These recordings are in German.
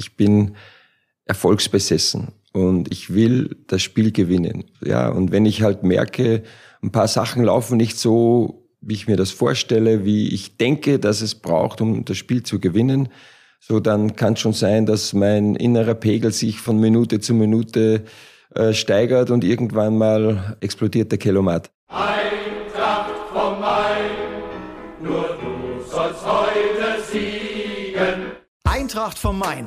ich bin erfolgsbesessen und ich will das Spiel gewinnen. Ja, und wenn ich halt merke, ein paar Sachen laufen nicht so, wie ich mir das vorstelle, wie ich denke, dass es braucht, um das Spiel zu gewinnen, so dann kann schon sein, dass mein innerer Pegel sich von Minute zu Minute äh, steigert und irgendwann mal explodiert der Kelomat. Eintracht vom Main, nur du sollst heute siegen. Eintracht vom Main,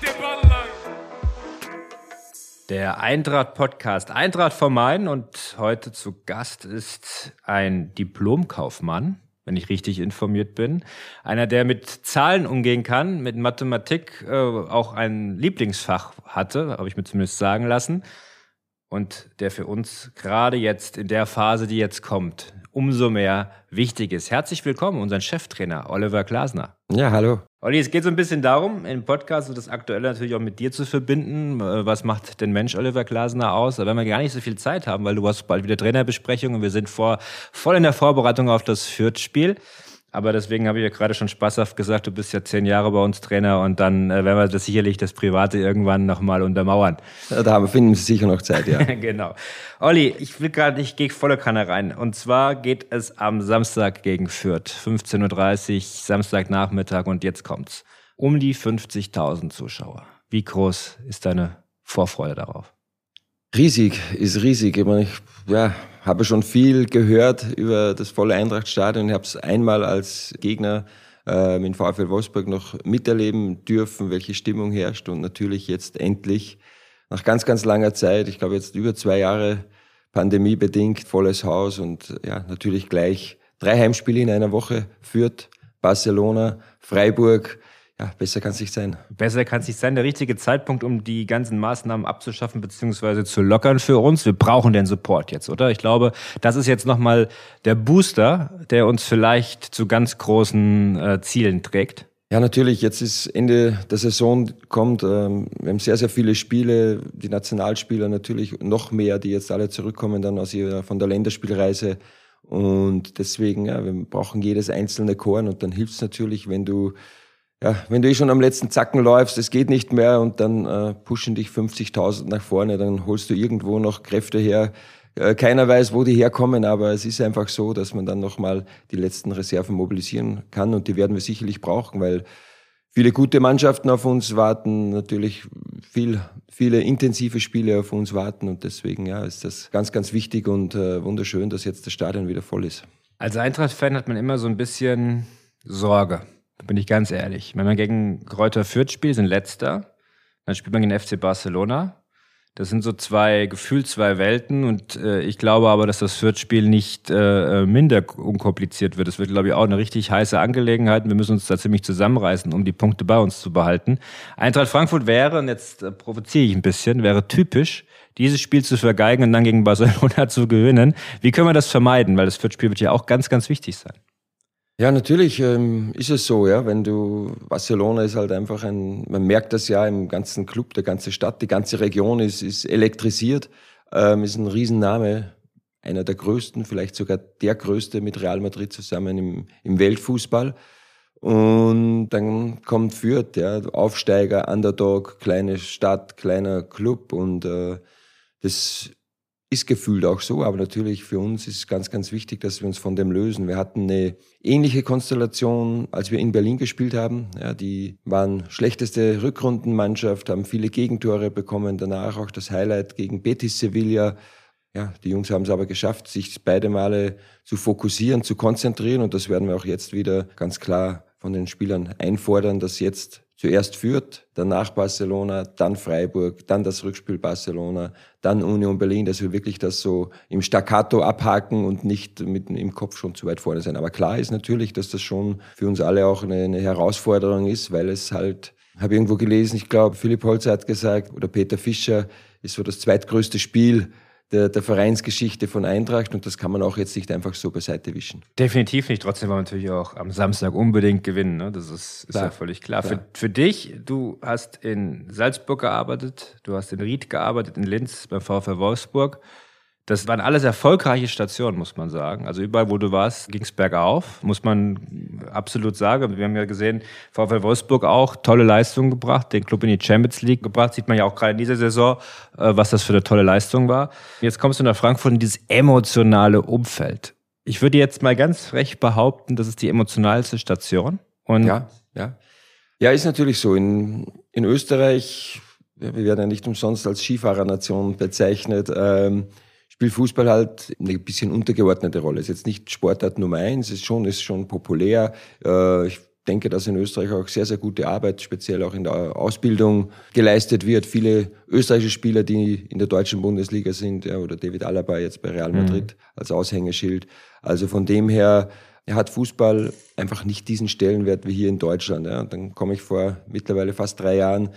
Der Eintracht-Podcast Eintracht vom Main und heute zu Gast ist ein Diplomkaufmann, wenn ich richtig informiert bin. Einer, der mit Zahlen umgehen kann, mit Mathematik äh, auch ein Lieblingsfach hatte, habe ich mir zumindest sagen lassen. Und der für uns gerade jetzt in der Phase, die jetzt kommt, umso mehr wichtig ist. Herzlich willkommen, unseren Cheftrainer Oliver Glasner. Ja, hallo. Olli, es geht so ein bisschen darum, im Podcast so das Aktuelle natürlich auch mit dir zu verbinden. Äh, was macht den Mensch Oliver Glasner aus? Da werden wir gar nicht so viel Zeit haben, weil du hast bald wieder Trainerbesprechung und wir sind vor, voll in der Vorbereitung auf das Fürth-Spiel. Aber deswegen habe ich ja gerade schon spaßhaft gesagt, du bist ja zehn Jahre bei uns Trainer und dann äh, werden wir das sicherlich das Private irgendwann nochmal untermauern. Ja, da finden wir sicher noch Zeit, ja. genau. Olli, ich will gerade, ich gehe voller Kanne rein. Und zwar geht es am Samstag gegen Fürth. 15.30 Uhr, Samstagnachmittag und jetzt kommt's. Um die 50.000 Zuschauer. Wie groß ist deine Vorfreude darauf? Riesig, ist riesig. Ich, meine, ich ja, habe schon viel gehört über das volle Eintrachtstadion. Ich habe es einmal als Gegner äh, mit VfL Wolfsburg noch miterleben dürfen, welche Stimmung herrscht und natürlich jetzt endlich nach ganz, ganz langer Zeit, ich glaube jetzt über zwei Jahre pandemiebedingt, volles Haus und ja, natürlich gleich drei Heimspiele in einer Woche führt, Barcelona, Freiburg, ja, besser kann es nicht sein. Besser kann es nicht sein. Der richtige Zeitpunkt, um die ganzen Maßnahmen abzuschaffen bzw. zu lockern für uns. Wir brauchen den Support jetzt, oder? Ich glaube, das ist jetzt nochmal der Booster, der uns vielleicht zu ganz großen äh, Zielen trägt. Ja, natürlich. Jetzt ist Ende der Saison kommt. Ähm, wir haben sehr, sehr viele Spiele. Die Nationalspieler natürlich noch mehr, die jetzt alle zurückkommen dann aus ihrer, von der Länderspielreise. Und deswegen, ja, wir brauchen jedes einzelne Korn. Und dann hilft es natürlich, wenn du ja, wenn du eh schon am letzten Zacken läufst, es geht nicht mehr und dann äh, pushen dich 50.000 nach vorne, dann holst du irgendwo noch Kräfte her. Äh, keiner weiß, wo die herkommen, aber es ist einfach so, dass man dann nochmal die letzten Reserven mobilisieren kann und die werden wir sicherlich brauchen, weil viele gute Mannschaften auf uns warten, natürlich viel, viele intensive Spiele auf uns warten und deswegen ja, ist das ganz, ganz wichtig und äh, wunderschön, dass jetzt das Stadion wieder voll ist. Als Eintracht-Fan hat man immer so ein bisschen Sorge bin ich ganz ehrlich. Wenn man gegen Kräuter Fürth spielt, sind letzter, dann spielt man gegen FC Barcelona. Das sind so zwei, gefühlt zwei Welten und äh, ich glaube aber, dass das Fürth-Spiel nicht äh, minder unkompliziert wird. Es wird, glaube ich, auch eine richtig heiße Angelegenheit. Wir müssen uns da ziemlich zusammenreißen, um die Punkte bei uns zu behalten. Eintracht Frankfurt wäre, und jetzt äh, provoziere ich ein bisschen, wäre typisch, dieses Spiel zu vergeigen und dann gegen Barcelona zu gewinnen. Wie können wir das vermeiden? Weil das Fürth-Spiel wird ja auch ganz, ganz wichtig sein. Ja, natürlich ähm, ist es so, ja. Wenn du Barcelona ist halt einfach ein, man merkt das ja im ganzen Club, der ganze Stadt, die ganze Region ist, ist elektrisiert, ähm, ist ein Riesenname, einer der größten, vielleicht sogar der größte mit Real Madrid zusammen im, im Weltfußball. Und dann kommt Fürth, ja, Aufsteiger, Underdog, kleine Stadt, kleiner Club und äh, das ist gefühlt auch so, aber natürlich für uns ist ganz, ganz wichtig, dass wir uns von dem lösen. Wir hatten eine ähnliche Konstellation, als wir in Berlin gespielt haben. Ja, die waren schlechteste Rückrundenmannschaft, haben viele Gegentore bekommen, danach auch das Highlight gegen Betis Sevilla. Ja, die Jungs haben es aber geschafft, sich beide Male zu fokussieren, zu konzentrieren und das werden wir auch jetzt wieder ganz klar von den Spielern einfordern, dass jetzt Zuerst Fürth, danach Barcelona, dann Freiburg, dann das Rückspiel Barcelona, dann Union Berlin, dass wir wirklich das so im Staccato abhaken und nicht mit im Kopf schon zu weit vorne sein. Aber klar ist natürlich, dass das schon für uns alle auch eine, eine Herausforderung ist, weil es halt, habe irgendwo gelesen, ich glaube, Philipp Holzer hat gesagt, oder Peter Fischer, ist so das zweitgrößte Spiel der, der Vereinsgeschichte von Eintracht und das kann man auch jetzt nicht einfach so beiseite wischen. Definitiv nicht. Trotzdem wollen wir natürlich auch am Samstag unbedingt gewinnen. Ne? Das ist, ist ja völlig klar. klar. Für, für dich, du hast in Salzburg gearbeitet, du hast in Ried gearbeitet, in Linz beim VfL Wolfsburg. Das waren alles erfolgreiche Stationen, muss man sagen. Also überall, wo du warst, ging es bergauf, muss man absolut sagen. Wir haben ja gesehen, VfL Wolfsburg auch tolle Leistungen gebracht, den Club in die Champions League gebracht. Sieht man ja auch gerade in dieser Saison, äh, was das für eine tolle Leistung war. Jetzt kommst du nach Frankfurt in dieses emotionale Umfeld. Ich würde jetzt mal ganz frech behaupten, das ist die emotionalste Station. Und ja, ja. Ja, ist natürlich so. In, in Österreich, wir werden ja nicht umsonst als Skifahrernation bezeichnet. Ähm, spielt Fußball halt eine bisschen untergeordnete Rolle. Ist jetzt nicht Sportart Nummer eins, ist schon, ist schon populär. Äh, ich denke, dass in Österreich auch sehr, sehr gute Arbeit, speziell auch in der Ausbildung geleistet wird. Viele österreichische Spieler, die in der deutschen Bundesliga sind, ja, oder David Alaba jetzt bei Real Madrid mhm. als Aushängeschild. Also von dem her er hat Fußball einfach nicht diesen Stellenwert wie hier in Deutschland. Ja. Und dann komme ich vor mittlerweile fast drei Jahren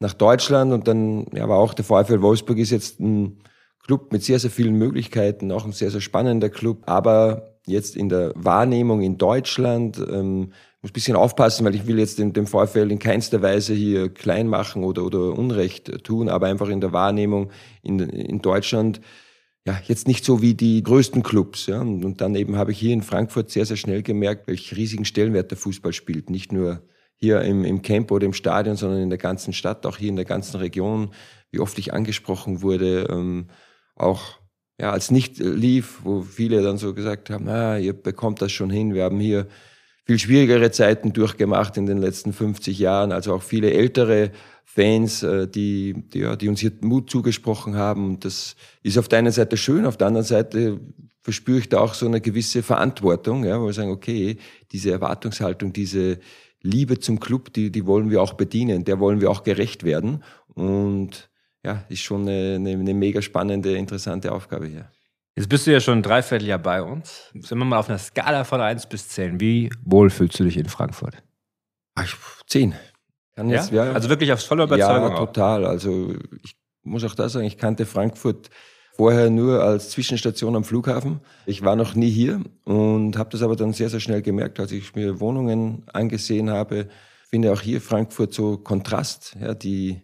nach Deutschland und dann ja, war auch der VfL Wolfsburg ist jetzt ein Club mit sehr, sehr vielen Möglichkeiten, auch ein sehr, sehr spannender Club. Aber jetzt in der Wahrnehmung in Deutschland, ähm, muss ein bisschen aufpassen, weil ich will jetzt den, den VfL in keinster Weise hier klein machen oder, oder Unrecht tun, aber einfach in der Wahrnehmung in, in Deutschland, ja, jetzt nicht so wie die größten Clubs. Ja. Und, und dann eben habe ich hier in Frankfurt sehr, sehr schnell gemerkt, welch riesigen Stellenwert der Fußball spielt. Nicht nur hier im, im Camp oder im Stadion, sondern in der ganzen Stadt, auch hier in der ganzen Region, wie oft ich angesprochen wurde. Ähm, auch ja, als nicht lief, wo viele dann so gesagt haben, ah, ihr bekommt das schon hin, wir haben hier viel schwierigere Zeiten durchgemacht in den letzten 50 Jahren, also auch viele ältere Fans, äh, die, die, ja, die uns hier Mut zugesprochen haben. Das ist auf der einen Seite schön, auf der anderen Seite verspüre ich da auch so eine gewisse Verantwortung, ja, wo wir sagen, okay, diese Erwartungshaltung, diese Liebe zum Club, die, die wollen wir auch bedienen, der wollen wir auch gerecht werden. Und ja, ist schon eine, eine, eine mega spannende, interessante Aufgabe hier. Jetzt bist du ja schon ein Dreivierteljahr bei uns. Sind wir mal auf einer Skala von 1 bis 10. Wie wohl fühlst du dich in Frankfurt? Ach, 10. Kann ja? Jetzt, ja? Also wirklich aufs volle Überzeugung? Ja, total. Also ich muss auch da sagen, ich kannte Frankfurt vorher nur als Zwischenstation am Flughafen. Ich war noch nie hier und habe das aber dann sehr, sehr schnell gemerkt, als ich mir Wohnungen angesehen habe. Finde auch hier Frankfurt so Kontrast. Ja, die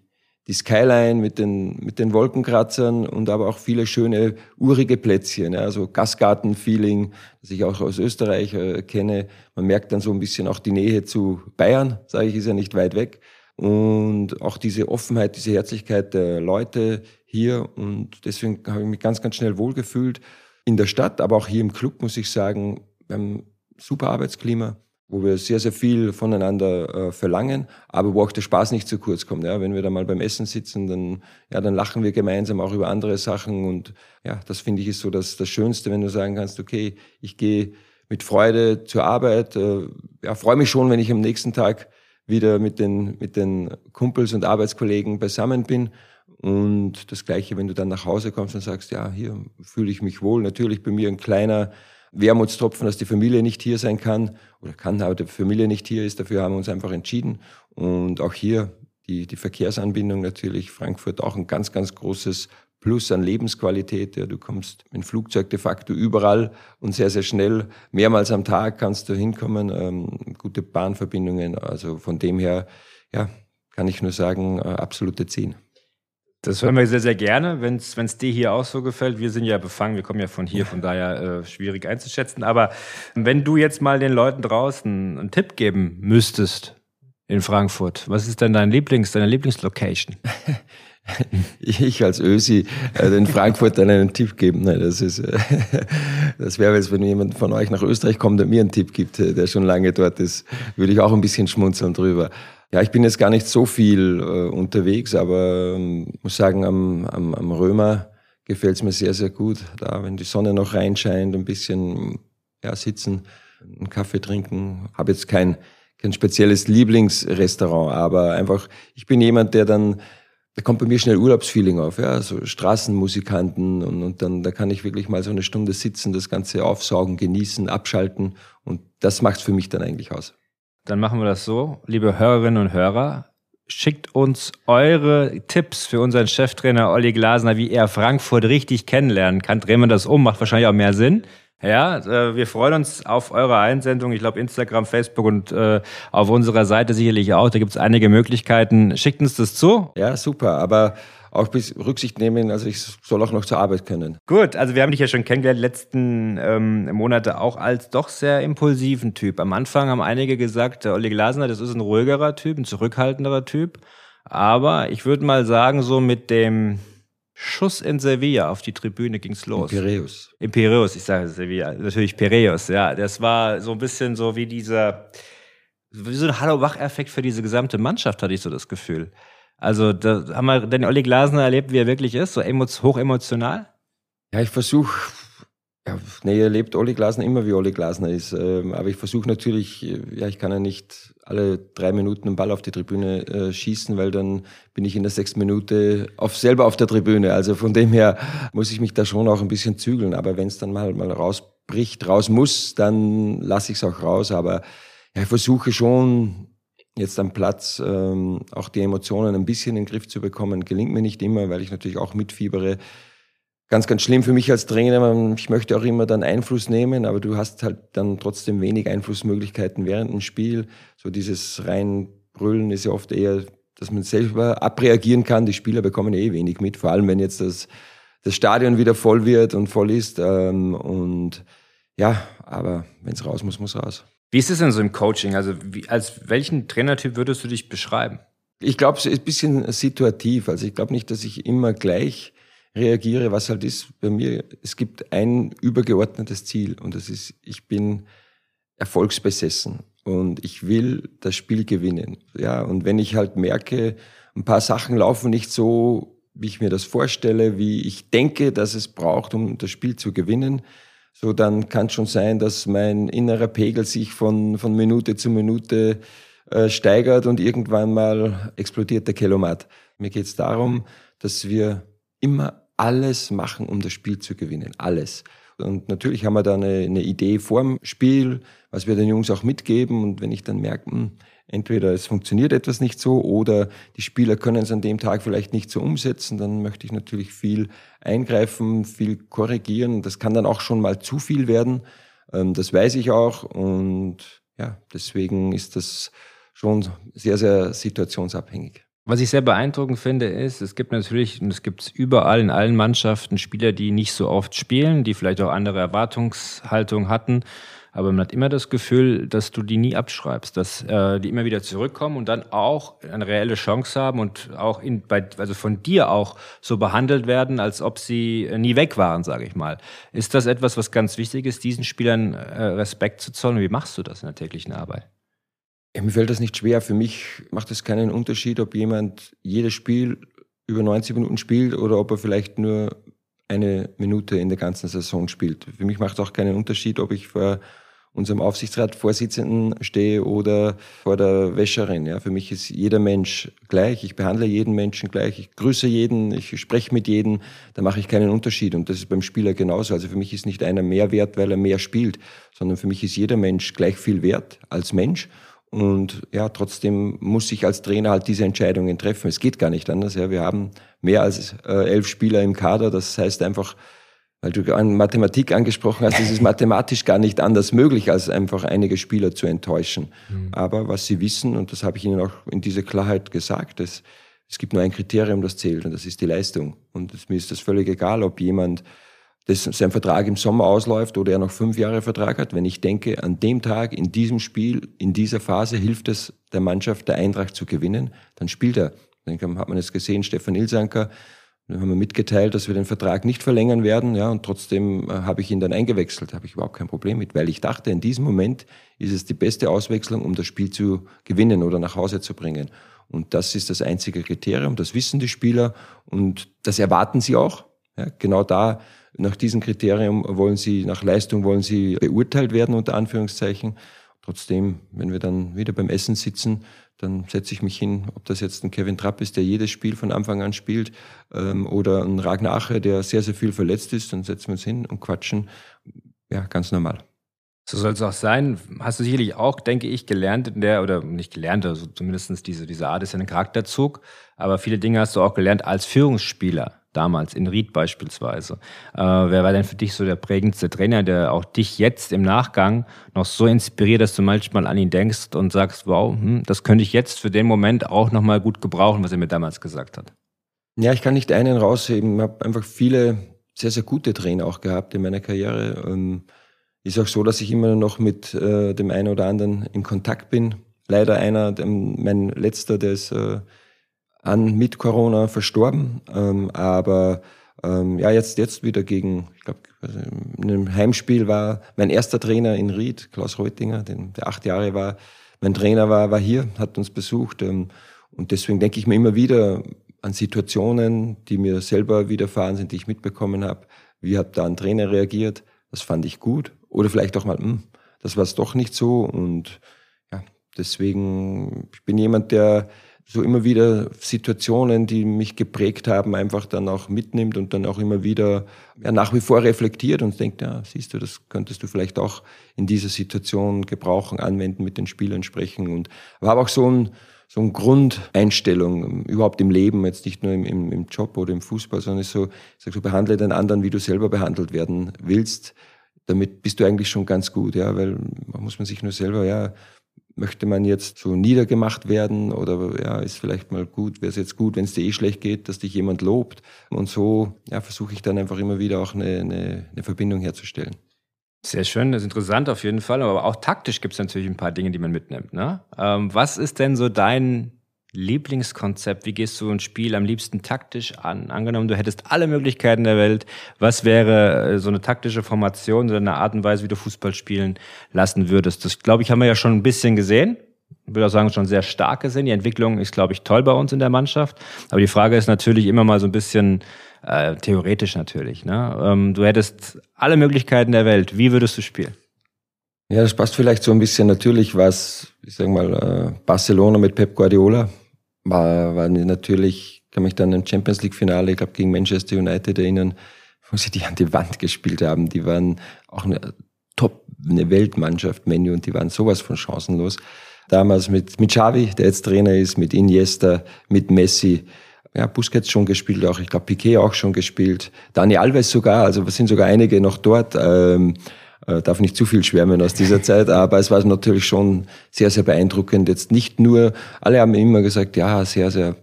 die Skyline mit den, mit den Wolkenkratzern und aber auch viele schöne urige Plätzchen, ja, also Gasgarten-Feeling, das ich auch aus Österreich äh, kenne. Man merkt dann so ein bisschen auch die Nähe zu Bayern, sage ich, ist ja nicht weit weg. Und auch diese Offenheit, diese Herzlichkeit der Leute hier. Und deswegen habe ich mich ganz, ganz schnell wohlgefühlt in der Stadt, aber auch hier im Club, muss ich sagen, wir haben super Arbeitsklima wo wir sehr, sehr viel voneinander äh, verlangen, aber wo auch der Spaß nicht zu kurz kommt. Ja? Wenn wir da mal beim Essen sitzen, dann, ja, dann lachen wir gemeinsam auch über andere Sachen und ja, das finde ich ist so das, das Schönste, wenn du sagen kannst, okay, ich gehe mit Freude zur Arbeit, äh, ja, freue mich schon, wenn ich am nächsten Tag wieder mit den, mit den Kumpels und Arbeitskollegen beisammen bin. Und das Gleiche, wenn du dann nach Hause kommst und sagst, ja, hier fühle ich mich wohl. Natürlich bei mir ein kleiner Wermutstropfen, dass die Familie nicht hier sein kann oder kann, aber die Familie nicht hier ist. Dafür haben wir uns einfach entschieden. Und auch hier die, die Verkehrsanbindung natürlich. Frankfurt auch ein ganz, ganz großes Plus an Lebensqualität. Ja, du kommst mit dem Flugzeug de facto überall und sehr, sehr schnell. Mehrmals am Tag kannst du hinkommen. Ähm, gute Bahnverbindungen. Also von dem her, ja, kann ich nur sagen, äh, absolute 10. Das hören wir sehr, sehr gerne, wenn es dir hier auch so gefällt. Wir sind ja befangen, wir kommen ja von hier, von daher äh, schwierig einzuschätzen. Aber wenn du jetzt mal den Leuten draußen einen Tipp geben müsstest in Frankfurt, was ist denn dein Lieblings, deine Lieblingslocation? ich als Ösi äh, in Frankfurt einen Tipp geben. Nein, das ist, äh, das wäre jetzt, wenn jemand von euch nach Österreich kommt und mir einen Tipp gibt, äh, der schon lange dort ist, würde ich auch ein bisschen schmunzeln drüber. Ja, ich bin jetzt gar nicht so viel äh, unterwegs, aber ähm, muss sagen, am, am, am Römer gefällt es mir sehr, sehr gut. Da, wenn die Sonne noch reinscheint, ein bisschen ja, sitzen, einen Kaffee trinken. Habe jetzt kein, kein spezielles Lieblingsrestaurant, aber einfach, ich bin jemand, der dann, da kommt bei mir schnell Urlaubsfeeling auf, ja, so Straßenmusikanten und, und dann, da kann ich wirklich mal so eine Stunde sitzen, das Ganze aufsaugen, genießen, abschalten und das macht für mich dann eigentlich aus. Dann machen wir das so, liebe Hörerinnen und Hörer. schickt uns eure Tipps für unseren Cheftrainer Olli Glasner, wie er Frankfurt richtig kennenlernen kann. Drehen wir das um, macht wahrscheinlich auch mehr Sinn. Ja, äh, wir freuen uns auf eure Einsendung. Ich glaube, Instagram, Facebook und äh, auf unserer Seite sicherlich auch. Da gibt es einige Möglichkeiten. Schickt uns das zu. Ja, super. Aber auch bis Rücksicht nehmen, also ich soll auch noch zur Arbeit können. Gut, also wir haben dich ja schon kennengelernt, letzten ähm, Monate auch als doch sehr impulsiven Typ. Am Anfang haben einige gesagt, der Olli Glasner, das ist ein ruhigerer Typ, ein zurückhaltenderer Typ. Aber ich würde mal sagen, so mit dem Schuss in Sevilla auf die Tribüne ging's los. Piräus. In Piräus, ich sage Sevilla, natürlich Piräus, ja. Das war so ein bisschen so wie dieser, wie so ein Hallo-Wach-Effekt für diese gesamte Mannschaft, hatte ich so das Gefühl. Also da haben wir den Olli Glasner erlebt, wie er wirklich ist, so hochemotional? Ja, ich versuche, ja, nee, er lebt Olli Glasner immer, wie Olli Glasner ist. Ähm, aber ich versuche natürlich, ja, ich kann ja nicht alle drei Minuten einen Ball auf die Tribüne äh, schießen, weil dann bin ich in der sechsten Minute auf, selber auf der Tribüne. Also von dem her muss ich mich da schon auch ein bisschen zügeln. Aber wenn es dann mal, mal rausbricht, raus muss, dann lasse ich es auch raus. Aber ja, ich versuche schon jetzt am Platz ähm, auch die Emotionen ein bisschen in den Griff zu bekommen, gelingt mir nicht immer, weil ich natürlich auch mitfiebere. Ganz, ganz schlimm für mich als Trainer. Ich möchte auch immer dann Einfluss nehmen, aber du hast halt dann trotzdem wenig Einflussmöglichkeiten während dem Spiel. So dieses reinbrüllen ist ja oft eher, dass man selber abreagieren kann. Die Spieler bekommen eh wenig mit, vor allem wenn jetzt das, das Stadion wieder voll wird und voll ist. Ähm, und ja, aber wenn es raus muss, muss raus. Wie ist es denn so im Coaching? Also wie, als welchen Trainertyp würdest du dich beschreiben? Ich glaube, es ist ein bisschen situativ. Also ich glaube nicht, dass ich immer gleich reagiere. Was halt ist bei mir, es gibt ein übergeordnetes Ziel und das ist, ich bin erfolgsbesessen und ich will das Spiel gewinnen. Ja, und wenn ich halt merke, ein paar Sachen laufen nicht so, wie ich mir das vorstelle, wie ich denke, dass es braucht, um das Spiel zu gewinnen, so dann kann es schon sein, dass mein innerer Pegel sich von, von Minute zu Minute äh, steigert und irgendwann mal explodiert der Kelomat. Mir geht es darum, dass wir immer alles machen, um das Spiel zu gewinnen. Alles. Und natürlich haben wir da eine, eine Idee vorm Spiel, was wir den Jungs auch mitgeben. Und wenn ich dann merke, hm, entweder es funktioniert etwas nicht so oder die Spieler können es an dem Tag vielleicht nicht so umsetzen, dann möchte ich natürlich viel eingreifen, viel korrigieren. Das kann dann auch schon mal zu viel werden. Ähm, das weiß ich auch und ja, deswegen ist das schon sehr, sehr situationsabhängig. Was ich sehr beeindruckend finde, ist, es gibt natürlich, und es gibt überall in allen Mannschaften, Spieler, die nicht so oft spielen, die vielleicht auch andere Erwartungshaltung hatten aber man hat immer das Gefühl, dass du die nie abschreibst, dass äh, die immer wieder zurückkommen und dann auch eine reelle Chance haben und auch in, bei, also von dir auch so behandelt werden, als ob sie nie weg waren, sage ich mal. Ist das etwas, was ganz wichtig ist, diesen Spielern äh, Respekt zu zollen? Wie machst du das in der täglichen Arbeit? Mir fällt das nicht schwer. Für mich macht es keinen Unterschied, ob jemand jedes Spiel über 90 Minuten spielt oder ob er vielleicht nur eine Minute in der ganzen Saison spielt. Für mich macht es auch keinen Unterschied, ob ich vor unserem Aufsichtsratsvorsitzenden stehe oder vor der Wäscherin. Ja, für mich ist jeder Mensch gleich. Ich behandle jeden Menschen gleich. Ich grüße jeden, ich spreche mit jedem. Da mache ich keinen Unterschied. Und das ist beim Spieler genauso. Also für mich ist nicht einer mehr wert, weil er mehr spielt, sondern für mich ist jeder Mensch gleich viel wert als Mensch. Und ja, trotzdem muss ich als Trainer halt diese Entscheidungen treffen. Es geht gar nicht anders. Ja, wir haben mehr als äh, elf Spieler im Kader. Das heißt einfach, weil du an Mathematik angesprochen hast, es ist mathematisch gar nicht anders möglich, als einfach einige Spieler zu enttäuschen. Mhm. Aber was sie wissen, und das habe ich ihnen auch in dieser Klarheit gesagt, es, es gibt nur ein Kriterium, das zählt, und das ist die Leistung. Und das, mir ist das völlig egal, ob jemand dass sein Vertrag im Sommer ausläuft oder er noch fünf Jahre Vertrag hat. Wenn ich denke, an dem Tag, in diesem Spiel, in dieser Phase hilft es der Mannschaft, der Eintracht zu gewinnen, dann spielt er. Dann hat man es gesehen, Stefan Ilsanker, dann haben wir mitgeteilt, dass wir den Vertrag nicht verlängern werden, ja, und trotzdem äh, habe ich ihn dann eingewechselt, habe ich überhaupt kein Problem mit, weil ich dachte, in diesem Moment ist es die beste Auswechslung, um das Spiel zu gewinnen oder nach Hause zu bringen. Und das ist das einzige Kriterium, das wissen die Spieler und das erwarten sie auch. Ja, genau da nach diesem Kriterium wollen sie, nach Leistung wollen sie beurteilt werden, unter Anführungszeichen. Trotzdem, wenn wir dann wieder beim Essen sitzen, dann setze ich mich hin, ob das jetzt ein Kevin Trapp ist, der jedes Spiel von Anfang an spielt, ähm, oder ein Ragnar Ache, der sehr, sehr viel verletzt ist, dann setzen wir uns hin und quatschen. Ja, ganz normal. So soll es auch sein. Hast du sicherlich auch, denke ich, gelernt in der, oder nicht gelernt, also zumindest diese, diese Art ist ja ein Charakterzug, aber viele Dinge hast du auch gelernt als Führungsspieler damals, in Ried beispielsweise. Äh, wer war denn für dich so der prägendste Trainer, der auch dich jetzt im Nachgang noch so inspiriert, dass du manchmal an ihn denkst und sagst, wow, hm, das könnte ich jetzt für den Moment auch nochmal gut gebrauchen, was er mir damals gesagt hat? Ja, ich kann nicht einen rausheben. Ich habe einfach viele sehr, sehr gute Trainer auch gehabt in meiner Karriere. Ähm, ist auch so, dass ich immer noch mit äh, dem einen oder anderen in Kontakt bin. Leider einer, mein letzter, der ist äh, an mit Corona verstorben. Ähm, aber ähm, ja, jetzt, jetzt wieder gegen, ich glaube, in einem Heimspiel war mein erster Trainer in Ried, Klaus Reutinger, den, der acht Jahre war. Mein Trainer war, war hier, hat uns besucht. Ähm, und deswegen denke ich mir immer wieder an Situationen, die mir selber widerfahren sind, die ich mitbekommen habe. Wie hat da ein Trainer reagiert? Das fand ich gut. Oder vielleicht auch mal, hm, das war es doch nicht so. Und ja, deswegen, ich bin jemand, der so immer wieder Situationen, die mich geprägt haben, einfach dann auch mitnimmt und dann auch immer wieder ja, nach wie vor reflektiert und denkt, ja, siehst du, das könntest du vielleicht auch in dieser Situation gebrauchen, anwenden, mit den Spielern sprechen und aber auch so ein so eine Grundeinstellung überhaupt im Leben, jetzt nicht nur im, im, im Job oder im Fußball, sondern ist so, ich sag so, behandle den anderen, wie du selber behandelt werden willst. Damit bist du eigentlich schon ganz gut, ja, weil man muss man sich nur selber, ja, möchte man jetzt so niedergemacht werden oder ja, ist vielleicht mal gut, wäre es jetzt gut, wenn es dir eh schlecht geht, dass dich jemand lobt. Und so ja, versuche ich dann einfach immer wieder auch eine, eine, eine Verbindung herzustellen. Sehr schön, das ist interessant auf jeden Fall, aber auch taktisch gibt es natürlich ein paar Dinge, die man mitnimmt. Ne? Ähm, was ist denn so dein Lieblingskonzept? Wie gehst du ein Spiel am liebsten taktisch an? Angenommen, du hättest alle Möglichkeiten der Welt, was wäre äh, so eine taktische Formation oder eine Art und Weise, wie du Fußball spielen lassen würdest? Das, glaube ich, haben wir ja schon ein bisschen gesehen. Ich würde auch sagen, schon sehr stark gesehen. Die Entwicklung ist, glaube ich, toll bei uns in der Mannschaft. Aber die Frage ist natürlich immer mal so ein bisschen äh, theoretisch natürlich. Ne? Ähm, du hättest alle Möglichkeiten der Welt. Wie würdest du spielen? Ja, das passt vielleicht so ein bisschen natürlich, was, ich sag mal, äh, Barcelona mit Pep Guardiola war, war natürlich, kann mich dann im Champions League Finale, ich glaube, gegen Manchester United erinnern, wo sie die an die Wand gespielt haben. Die waren auch eine Top, eine Weltmannschaft, Menu, und die waren sowas von chancenlos. Damals mit, mit Xavi, der jetzt Trainer ist, mit Iniesta, mit Messi, ja, Busquets schon gespielt, auch ich glaube Piquet auch schon gespielt, Dani Alves sogar, also wir sind sogar einige noch dort. Ähm, äh, darf nicht zu viel schwärmen aus dieser Zeit, aber es war natürlich schon sehr, sehr beeindruckend. Jetzt nicht nur, alle haben immer gesagt, ja, sehr, sehr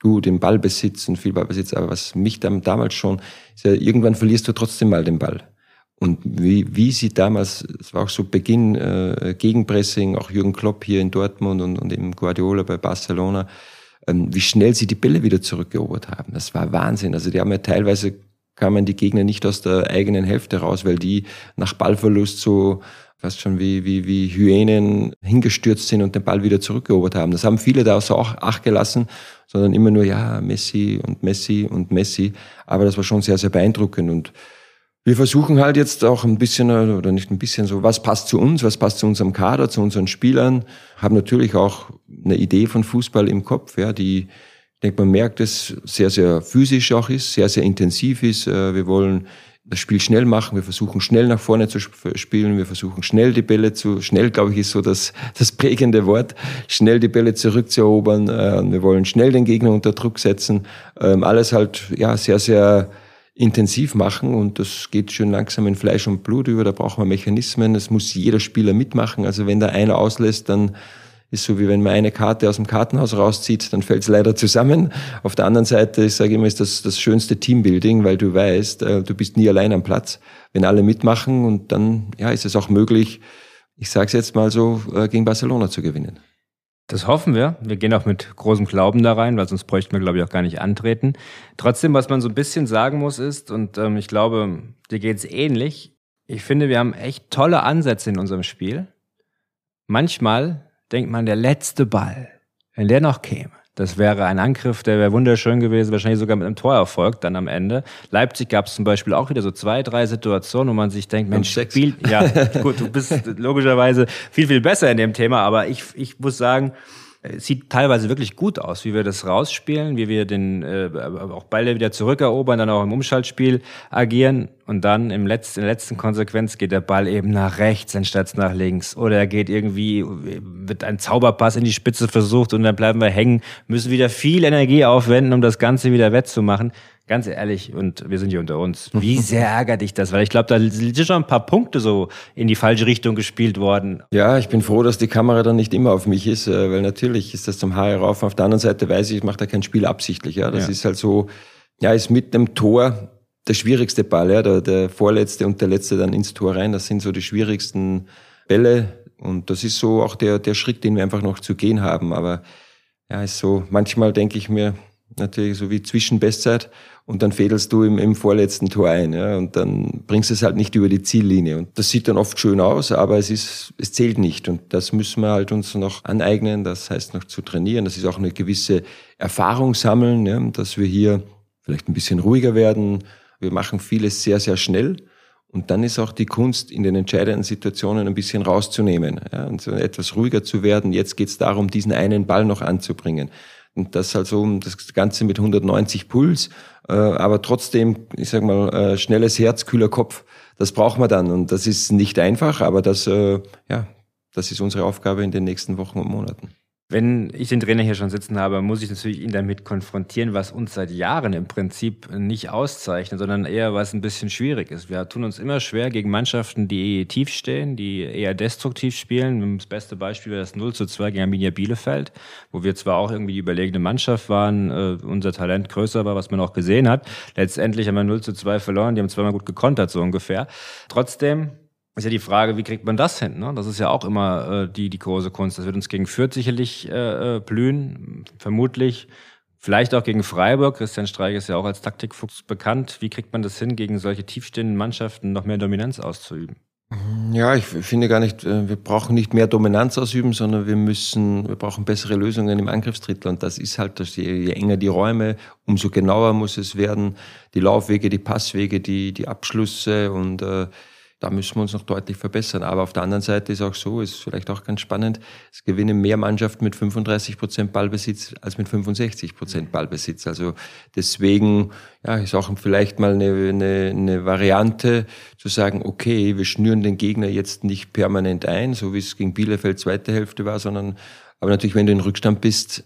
gut im Ballbesitz und viel Ballbesitz, aber was mich dann damals schon, ist ja, irgendwann verlierst du trotzdem mal den Ball. Und wie, wie sie damals, es war auch so Beginn, äh, Gegenpressing, auch Jürgen Klopp hier in Dortmund und, und eben Guardiola bei Barcelona, ähm, wie schnell sie die Bälle wieder zurückerobert haben. Das war Wahnsinn. Also die haben ja teilweise kamen die Gegner nicht aus der eigenen Hälfte raus, weil die nach Ballverlust so fast schon wie, wie, wie Hyänen hingestürzt sind und den Ball wieder zurückerobert haben. Das haben viele da so auch acht gelassen, sondern immer nur, ja, Messi und Messi und Messi. Aber das war schon sehr, sehr beeindruckend und wir versuchen halt jetzt auch ein bisschen, oder nicht ein bisschen so, was passt zu uns, was passt zu unserem Kader, zu unseren Spielern, haben natürlich auch eine Idee von Fußball im Kopf, ja, die, ich denke, man merkt es sehr, sehr physisch auch ist, sehr, sehr intensiv ist. Äh, wir wollen das Spiel schnell machen. Wir versuchen schnell nach vorne zu spielen. Wir versuchen schnell die Bälle zu, schnell, glaube ich, ist so das, das prägende Wort, schnell die Bälle zurückzuerobern. Äh, wir wollen schnell den Gegner unter Druck setzen. Ähm, alles halt, ja, sehr, sehr intensiv machen und das geht schön langsam in Fleisch und Blut über. Da brauchen wir Mechanismen. Es muss jeder Spieler mitmachen. Also wenn da einer auslässt, dann ist so wie wenn man eine Karte aus dem Kartenhaus rauszieht, dann fällt es leider zusammen. Auf der anderen Seite, ich sage immer, ist das das schönste Teambuilding, weil du weißt, äh, du bist nie allein am Platz. Wenn alle mitmachen und dann ja, ist es auch möglich, ich sage es jetzt mal so, äh, gegen Barcelona zu gewinnen. Das hoffen wir. Wir gehen auch mit großem Glauben da rein, weil sonst bräuchten wir, glaube ich, auch gar nicht antreten. Trotzdem, was man so ein bisschen sagen muss, ist, und ähm, ich glaube, dir geht es ähnlich, ich finde, wir haben echt tolle Ansätze in unserem Spiel. Manchmal denkt man, der letzte Ball, wenn der noch käme, das wäre ein Angriff, der wäre wunderschön gewesen, wahrscheinlich sogar mit einem Torerfolg dann am Ende. Leipzig gab es zum Beispiel auch wieder so zwei, drei Situationen, wo man sich denkt, Mensch, Spiel, ja, gut, du bist logischerweise viel, viel besser in dem Thema, aber ich, ich muss sagen, Es sieht teilweise wirklich gut aus, wie wir das rausspielen, wie wir den äh, auch Ball wieder zurückerobern, dann auch im Umschaltspiel agieren und dann im letzten, in der letzten Konsequenz geht der Ball eben nach rechts anstatt nach links oder er geht irgendwie, wird ein Zauberpass in die Spitze versucht und dann bleiben wir hängen, müssen wieder viel Energie aufwenden, um das Ganze wieder wettzumachen. Ganz ehrlich, und wir sind hier unter uns, wie sehr ärgert dich das? Weil ich glaube, da sind schon ein paar Punkte so in die falsche Richtung gespielt worden. Ja, ich bin froh, dass die Kamera dann nicht immer auf mich ist, äh, weil natürlich ist das zum Haar rauf. Auf der anderen Seite weiß ich, ich mache da kein Spiel absichtlich. Ja, Das ja. ist halt so, ja, ist mit dem Tor der schwierigste Ball, ja, der, der vorletzte und der letzte dann ins Tor rein. Das sind so die schwierigsten Bälle. Und das ist so auch der, der Schritt, den wir einfach noch zu gehen haben. Aber ja, ist so, manchmal denke ich mir, natürlich so wie Zwischenbestzeit und dann fädelst du im, im vorletzten Tor ein ja, und dann bringst du es halt nicht über die Ziellinie und das sieht dann oft schön aus, aber es ist es zählt nicht und das müssen wir halt uns noch aneignen, das heißt noch zu trainieren, das ist auch eine gewisse Erfahrung sammeln, ja, dass wir hier vielleicht ein bisschen ruhiger werden, wir machen vieles sehr sehr schnell und dann ist auch die Kunst, in den entscheidenden Situationen ein bisschen rauszunehmen ja, und so etwas ruhiger zu werden. Jetzt geht es darum, diesen einen Ball noch anzubringen. Und das also das Ganze mit 190 Puls, äh, aber trotzdem, ich sag mal, äh, schnelles Herz, kühler Kopf, das braucht man dann. Und das ist nicht einfach, aber das, äh, ja, das ist unsere Aufgabe in den nächsten Wochen und Monaten. Wenn ich den Trainer hier schon sitzen habe, muss ich natürlich ihn damit konfrontieren, was uns seit Jahren im Prinzip nicht auszeichnet, sondern eher was ein bisschen schwierig ist. Wir tun uns immer schwer gegen Mannschaften, die tief stehen, die eher destruktiv spielen. Das beste Beispiel wäre das 0 zu 2 gegen Arminia Bielefeld, wo wir zwar auch irgendwie die überlegene Mannschaft waren, äh, unser Talent größer war, was man auch gesehen hat. Letztendlich haben wir 0 zu 2 verloren, die haben zweimal gut gekontert, so ungefähr. Trotzdem ist ja die Frage, wie kriegt man das hin? Ne? Das ist ja auch immer äh, die, die große Kunst. Das wird uns gegen Fürth sicherlich äh, äh, blühen, vermutlich. Vielleicht auch gegen Freiburg. Christian Streich ist ja auch als Taktikfuchs bekannt. Wie kriegt man das hin, gegen solche tiefstehenden Mannschaften noch mehr Dominanz auszuüben? Ja, ich finde gar nicht, äh, wir brauchen nicht mehr Dominanz ausüben, sondern wir müssen, wir brauchen bessere Lösungen im Angriffsdrittel. Und das ist halt, dass je, je enger die Räume, umso genauer muss es werden. Die Laufwege, die Passwege, die, die Abschlüsse und äh, da müssen wir uns noch deutlich verbessern. Aber auf der anderen Seite ist auch so, ist vielleicht auch ganz spannend, es gewinnen mehr Mannschaften mit 35 Prozent Ballbesitz als mit 65 Prozent Ballbesitz. Also deswegen ja, ist auch vielleicht mal eine, eine, eine Variante zu sagen, okay, wir schnüren den Gegner jetzt nicht permanent ein, so wie es gegen Bielefeld zweite Hälfte war, sondern aber natürlich, wenn du in Rückstand bist,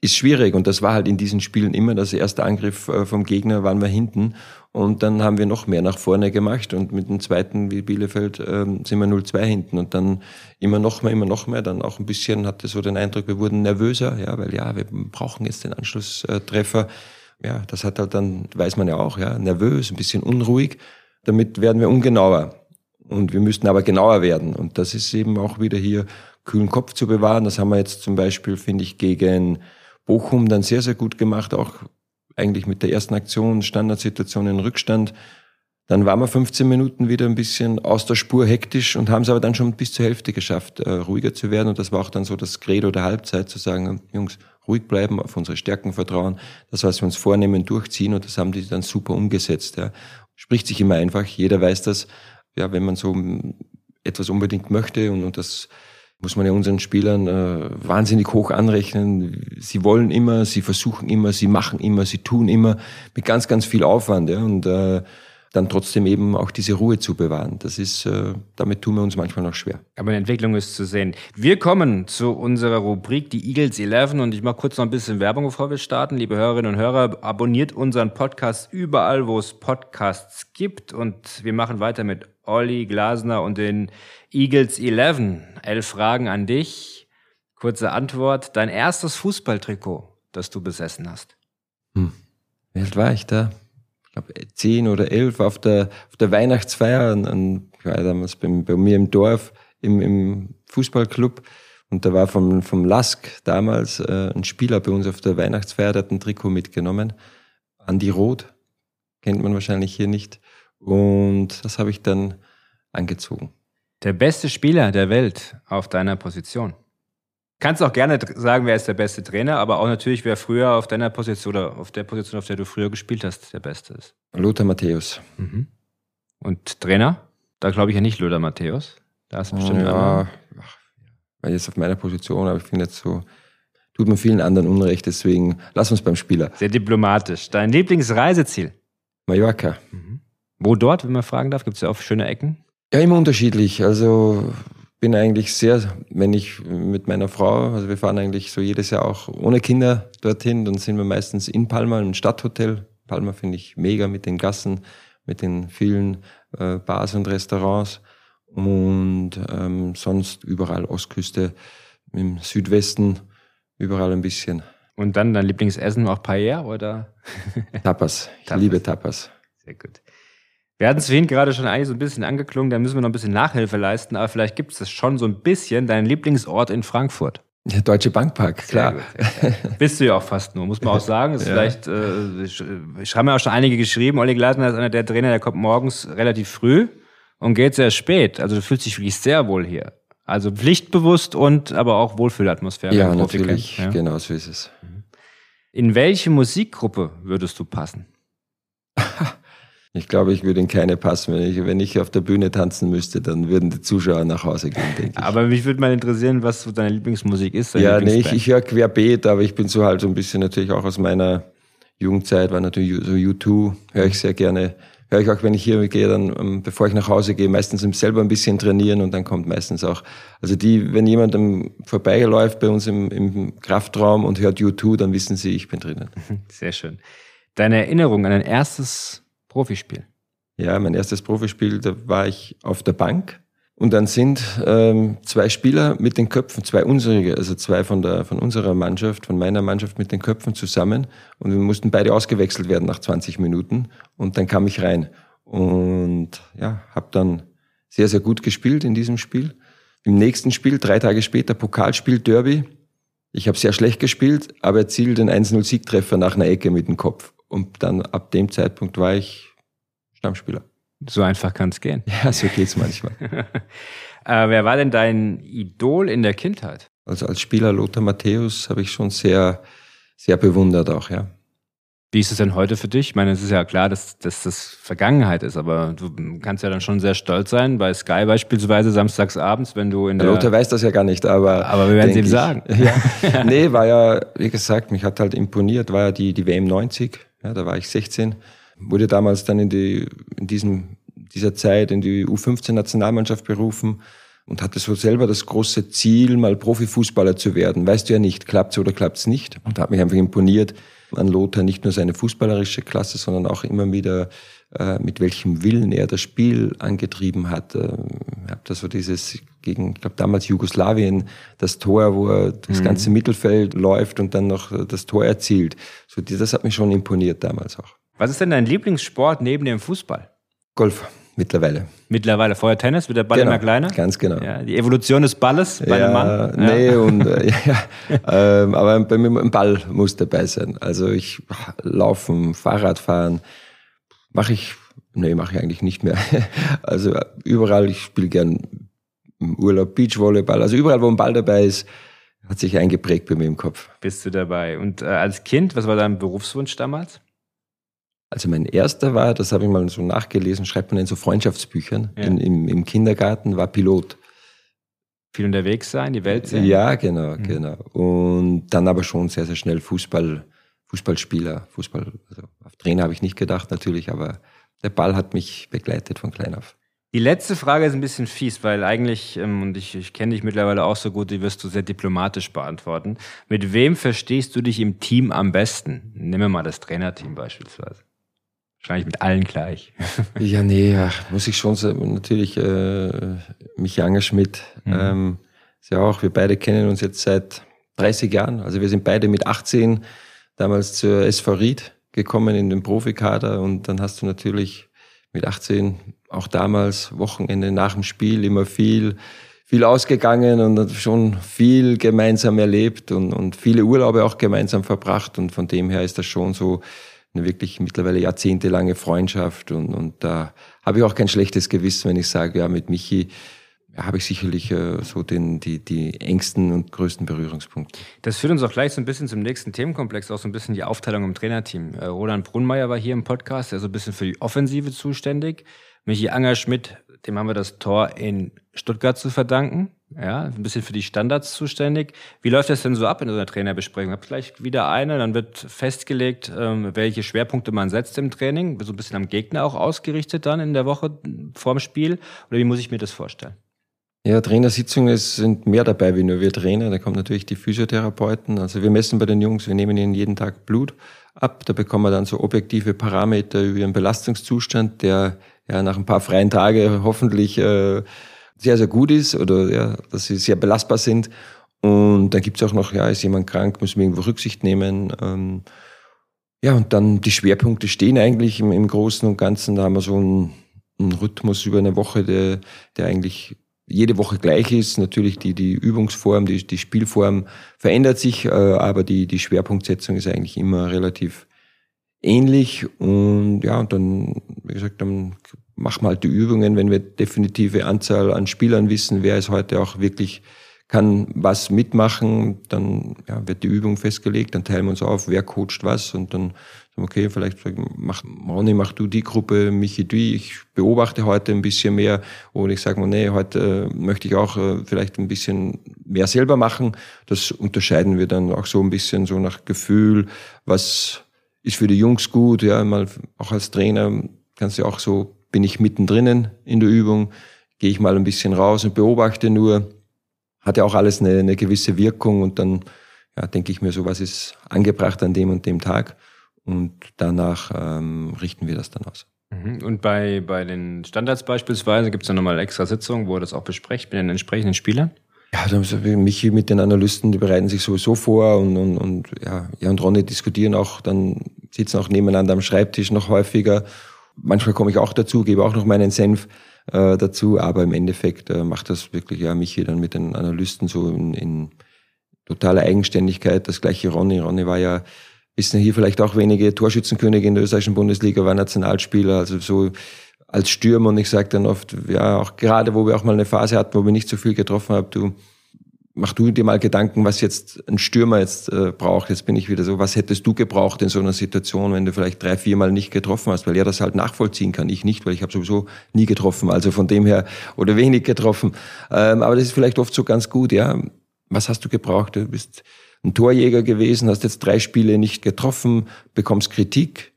ist schwierig. Und das war halt in diesen Spielen immer das erste Angriff äh, vom Gegner, waren wir hinten. Und dann haben wir noch mehr nach vorne gemacht. Und mit dem zweiten, wie Bielefeld, ähm, sind wir 0-2 hinten. Und dann immer noch mehr, immer noch mehr. Dann auch ein bisschen hatte so den Eindruck, wir wurden nervöser. Ja, weil ja, wir brauchen jetzt den Anschlusstreffer. Ja, das hat halt dann, weiß man ja auch, ja, nervös, ein bisschen unruhig. Damit werden wir ungenauer. Und wir müssten aber genauer werden. Und das ist eben auch wieder hier kühlen Kopf zu bewahren. Das haben wir jetzt zum Beispiel, finde ich, gegen Bochum dann sehr, sehr gut gemacht, auch eigentlich mit der ersten Aktion, Standardsituation in Rückstand. Dann waren wir 15 Minuten wieder ein bisschen aus der Spur hektisch und haben es aber dann schon bis zur Hälfte geschafft, äh, ruhiger zu werden. Und das war auch dann so das Credo der Halbzeit, zu sagen, Jungs, ruhig bleiben, auf unsere Stärken vertrauen, das, was wir uns vornehmen, durchziehen. Und das haben die dann super umgesetzt. Ja. Spricht sich immer einfach, jeder weiß das, ja, wenn man so etwas unbedingt möchte und, und das muss man ja unseren Spielern äh, wahnsinnig hoch anrechnen. Sie wollen immer, sie versuchen immer, sie machen immer, sie tun immer mit ganz, ganz viel Aufwand. Ja, und äh, dann trotzdem eben auch diese Ruhe zu bewahren. Das ist, äh, damit tun wir uns manchmal noch schwer. Aber eine Entwicklung ist zu sehen. Wir kommen zu unserer Rubrik, die Eagles 11. Und ich mache kurz noch ein bisschen Werbung, bevor wir starten. Liebe Hörerinnen und Hörer, abonniert unseren Podcast überall, wo es Podcasts gibt. Und wir machen weiter mit Olli Glasner und den Eagles 11. Elf Fragen an dich. Kurze Antwort. Dein erstes Fußballtrikot, das du besessen hast? Hm. Wie alt war ich da? Ich glaube, zehn oder elf auf der, auf der Weihnachtsfeier. Und, ich war damals bei, bei mir im Dorf, im, im Fußballclub. Und da war vom, vom Lask damals äh, ein Spieler bei uns auf der Weihnachtsfeier, der hat ein Trikot mitgenommen. Andi Roth, kennt man wahrscheinlich hier nicht. Und das habe ich dann angezogen. Der beste Spieler der Welt auf deiner Position. Kannst auch gerne sagen, wer ist der beste Trainer, aber auch natürlich, wer früher auf deiner Position oder auf der Position, auf der du früher gespielt hast, der beste ist. Lothar Matthäus. Mhm. Und Trainer? Da glaube ich ja nicht Lothar Matthäus. Da hast du bestimmt ja, weil jetzt auf meiner Position, aber ich finde jetzt so tut man vielen anderen Unrecht. Deswegen lass uns beim Spieler. Sehr diplomatisch. Dein Lieblingsreiseziel? Mallorca. Mhm. Wo dort, wenn man fragen darf? Gibt es ja auch schöne Ecken? Ja, immer unterschiedlich. Also bin eigentlich sehr, wenn ich mit meiner Frau, also wir fahren eigentlich so jedes Jahr auch ohne Kinder dorthin, dann sind wir meistens in Palma, im Stadthotel. Palma finde ich mega mit den Gassen, mit den vielen äh, Bars und Restaurants und ähm, sonst überall Ostküste, im Südwesten, überall ein bisschen. Und dann dein Lieblingsessen auch Paella oder? Tapas. Ich Tapas. liebe Tapas. Sehr gut. Wir hatten es vorhin gerade schon eigentlich so ein bisschen angeklungen, da müssen wir noch ein bisschen Nachhilfe leisten, aber vielleicht gibt es das schon so ein bisschen, dein Lieblingsort in Frankfurt. Der Deutsche Bankpark, klar. Gut, Bist du ja auch fast nur, muss man auch sagen. Ist ja. vielleicht, äh, ich, ich habe mir auch schon einige geschrieben. Olli Glasner ist einer der Trainer, der kommt morgens relativ früh und geht sehr spät. Also du fühlst dich wirklich sehr wohl hier. Also pflichtbewusst und aber auch Wohlfühlatmosphäre. Ja, natürlich, ja? genau so ist es. In welche Musikgruppe würdest du passen? Ich glaube, ich würde in keine passen. Wenn ich, wenn ich auf der Bühne tanzen müsste, dann würden die Zuschauer nach Hause gehen, denke ich. Aber mich würde mal interessieren, was so deine Lieblingsmusik ist. Ja, nee, ich, ich höre querbeet, aber ich bin so halt so ein bisschen natürlich auch aus meiner Jugendzeit, war natürlich so U2, höre ich sehr gerne. Höre ich auch, wenn ich hier gehe, dann, ähm, bevor ich nach Hause gehe, meistens selber ein bisschen trainieren und dann kommt meistens auch, also die, wenn jemand vorbeiläuft bei uns im, im Kraftraum und hört U2, dann wissen sie, ich bin drinnen. Sehr schön. Deine Erinnerung an dein erstes Profispiel? Ja, mein erstes Profispiel, da war ich auf der Bank. Und dann sind ähm, zwei Spieler mit den Köpfen, zwei unsere, also zwei von, der, von unserer Mannschaft, von meiner Mannschaft mit den Köpfen zusammen. Und wir mussten beide ausgewechselt werden nach 20 Minuten. Und dann kam ich rein. Und ja, habe dann sehr, sehr gut gespielt in diesem Spiel. Im nächsten Spiel, drei Tage später, Pokalspiel, Derby. Ich habe sehr schlecht gespielt, aber erzielt den 1-0-Siegtreffer nach einer Ecke mit dem Kopf. Und dann ab dem Zeitpunkt war ich Stammspieler. So einfach kann es gehen. Ja, so geht's manchmal. äh, wer war denn dein Idol in der Kindheit? Also als Spieler Lothar Matthäus habe ich schon sehr, sehr bewundert auch, ja. Wie ist es denn heute für dich? Ich meine, es ist ja klar, dass, dass das Vergangenheit ist, aber du kannst ja dann schon sehr stolz sein, bei Sky beispielsweise samstags abends, wenn du in der... Lothar weiß das ja gar nicht, aber... Aber wir werden es ihm sagen. Ja. nee, war ja, wie gesagt, mich hat halt imponiert, war ja die, die WM 90, ja, da war ich 16, wurde damals dann in, die, in diesem, dieser Zeit in die U15-Nationalmannschaft berufen und hatte so selber das große Ziel, mal Profifußballer zu werden. Weißt du ja nicht, klappt's oder klappt's nicht. Und hat mich einfach imponiert an Lothar, nicht nur seine fußballerische Klasse, sondern auch immer wieder äh, mit welchem Willen er das Spiel angetrieben hat. Ich habe da so dieses gegen, ich glaube damals Jugoslawien, das Tor, wo er das mhm. ganze Mittelfeld läuft und dann noch das Tor erzielt. So, das hat mich schon imponiert damals auch. Was ist denn dein Lieblingssport neben dem Fußball? Golf. Mittlerweile. Mittlerweile. Vorher Tennis, wird der Ball genau, immer kleiner? Ganz genau. Ja, die Evolution des Balles bei ja, einem Mann? Ja. Nee, und, äh, ja, ähm, aber bei mir ein Ball muss dabei sein. Also ich laufen, Fahrrad fahren, mache ich, nee, mache ich eigentlich nicht mehr. Also überall, ich spiele gern im Urlaub Beachvolleyball. Also überall, wo ein Ball dabei ist, hat sich eingeprägt bei mir im Kopf. Bist du dabei? Und äh, als Kind, was war dein Berufswunsch damals? Also mein erster war, das habe ich mal so nachgelesen, schreibt man in so Freundschaftsbüchern, ja. in, im, im, Kindergarten, war Pilot. Viel unterwegs sein, die Welt sehen? Ja, genau, mhm. genau. Und dann aber schon sehr, sehr schnell Fußball, Fußballspieler, Fußball, also auf Trainer habe ich nicht gedacht natürlich, aber der Ball hat mich begleitet von klein auf. Die letzte Frage ist ein bisschen fies, weil eigentlich, ähm, und ich, ich kenne dich mittlerweile auch so gut, die wirst du sehr diplomatisch beantworten. Mit wem verstehst du dich im Team am besten? Nehmen wir mal das Trainerteam beispielsweise. Wahrscheinlich mit allen gleich. ja, nee, ach, muss ich schon sagen, natürlich äh, Michael Schmidt. Mhm. Ähm, ist ja auch, wir beide kennen uns jetzt seit 30 Jahren. Also wir sind beide mit 18 damals zur SV Ried gekommen in den Profikader und dann hast du natürlich mit 18 auch damals Wochenende nach dem Spiel immer viel viel ausgegangen und schon viel gemeinsam erlebt und, und viele Urlaube auch gemeinsam verbracht. Und von dem her ist das schon so eine wirklich mittlerweile jahrzehntelange Freundschaft. Und, und da habe ich auch kein schlechtes Gewissen, wenn ich sage, ja, mit Michi habe ich sicherlich äh, so den, die, die engsten und größten Berührungspunkte. Das führt uns auch gleich so ein bisschen zum nächsten Themenkomplex, auch so ein bisschen die Aufteilung im Trainerteam. Äh, Roland Brunnmeier war hier im Podcast, der so ein bisschen für die Offensive zuständig. Michi Angerschmidt dem haben wir das Tor in Stuttgart zu verdanken. Ja, ein bisschen für die Standards zuständig. Wie läuft das denn so ab in so einer Trainerbesprechung? Habt gleich wieder eine, dann wird festgelegt, ähm, welche Schwerpunkte man setzt im Training, so ein bisschen am Gegner auch ausgerichtet dann in der Woche vorm Spiel. Oder wie muss ich mir das vorstellen? Ja, Trainersitzungen sind mehr dabei wie nur wir Trainer. Da kommen natürlich die Physiotherapeuten. Also wir messen bei den Jungs, wir nehmen ihnen jeden Tag Blut ab. Da bekommen wir dann so objektive Parameter über ihren Belastungszustand, der ja nach ein paar freien Tagen hoffentlich äh, sehr, sehr gut ist oder ja, dass sie sehr belastbar sind. Und dann gibt's auch noch, ja, ist jemand krank, müssen wir irgendwo Rücksicht nehmen. Ähm, ja, und dann die Schwerpunkte stehen eigentlich im, im Großen und Ganzen. Da haben wir so einen, einen Rhythmus über eine Woche, der, der eigentlich jede Woche gleich ist. Natürlich die, die Übungsform, die, die Spielform verändert sich, äh, aber die, die Schwerpunktsetzung ist eigentlich immer relativ ähnlich. Und ja, und dann, wie gesagt, dann machen wir halt die Übungen, wenn wir definitive Anzahl an Spielern wissen, wer ist heute auch wirklich kann was mitmachen, dann ja, wird die Übung festgelegt, dann teilen wir uns auf, wer coacht was und dann okay, vielleicht mach, Ronny, mach du die Gruppe, Michi die, ich beobachte heute ein bisschen mehr oder ich sage mal, nee, heute äh, möchte ich auch äh, vielleicht ein bisschen mehr selber machen. Das unterscheiden wir dann auch so ein bisschen so nach Gefühl, was ist für die Jungs gut, ja, mal auch als Trainer kannst du auch so bin ich mittendrin in der Übung, gehe ich mal ein bisschen raus und beobachte nur. Hat ja auch alles eine, eine gewisse Wirkung und dann ja, denke ich mir so, was ist angebracht an dem und dem Tag und danach ähm, richten wir das dann aus. Mhm. Und bei, bei den Standards beispielsweise gibt es dann nochmal extra Sitzungen, wo ihr das auch besprecht mit den entsprechenden Spielern? Ja, da Michi mit den Analysten, die bereiten sich sowieso vor und, und, und ja, ja, und Ronny diskutieren auch, dann sitzen auch nebeneinander am Schreibtisch noch häufiger Manchmal komme ich auch dazu, gebe auch noch meinen Senf äh, dazu, aber im Endeffekt äh, macht das wirklich ja Michi dann mit den Analysten so in, in totaler Eigenständigkeit. Das gleiche Ronny. Ronny war ja, wissen hier vielleicht auch wenige Torschützenkönige in der österreichischen Bundesliga, war Nationalspieler, also so als Stürmer und ich sage dann oft, ja, auch gerade wo wir auch mal eine Phase hatten, wo wir nicht so viel getroffen haben, du, mach du dir mal Gedanken, was jetzt ein Stürmer jetzt äh, braucht. Jetzt bin ich wieder so, was hättest du gebraucht in so einer Situation, wenn du vielleicht drei, vier Mal nicht getroffen hast, weil er das halt nachvollziehen kann, ich nicht, weil ich habe sowieso nie getroffen, also von dem her oder wenig getroffen. Ähm, aber das ist vielleicht oft so ganz gut, ja. Was hast du gebraucht? Du bist ein Torjäger gewesen, hast jetzt drei Spiele nicht getroffen, bekommst Kritik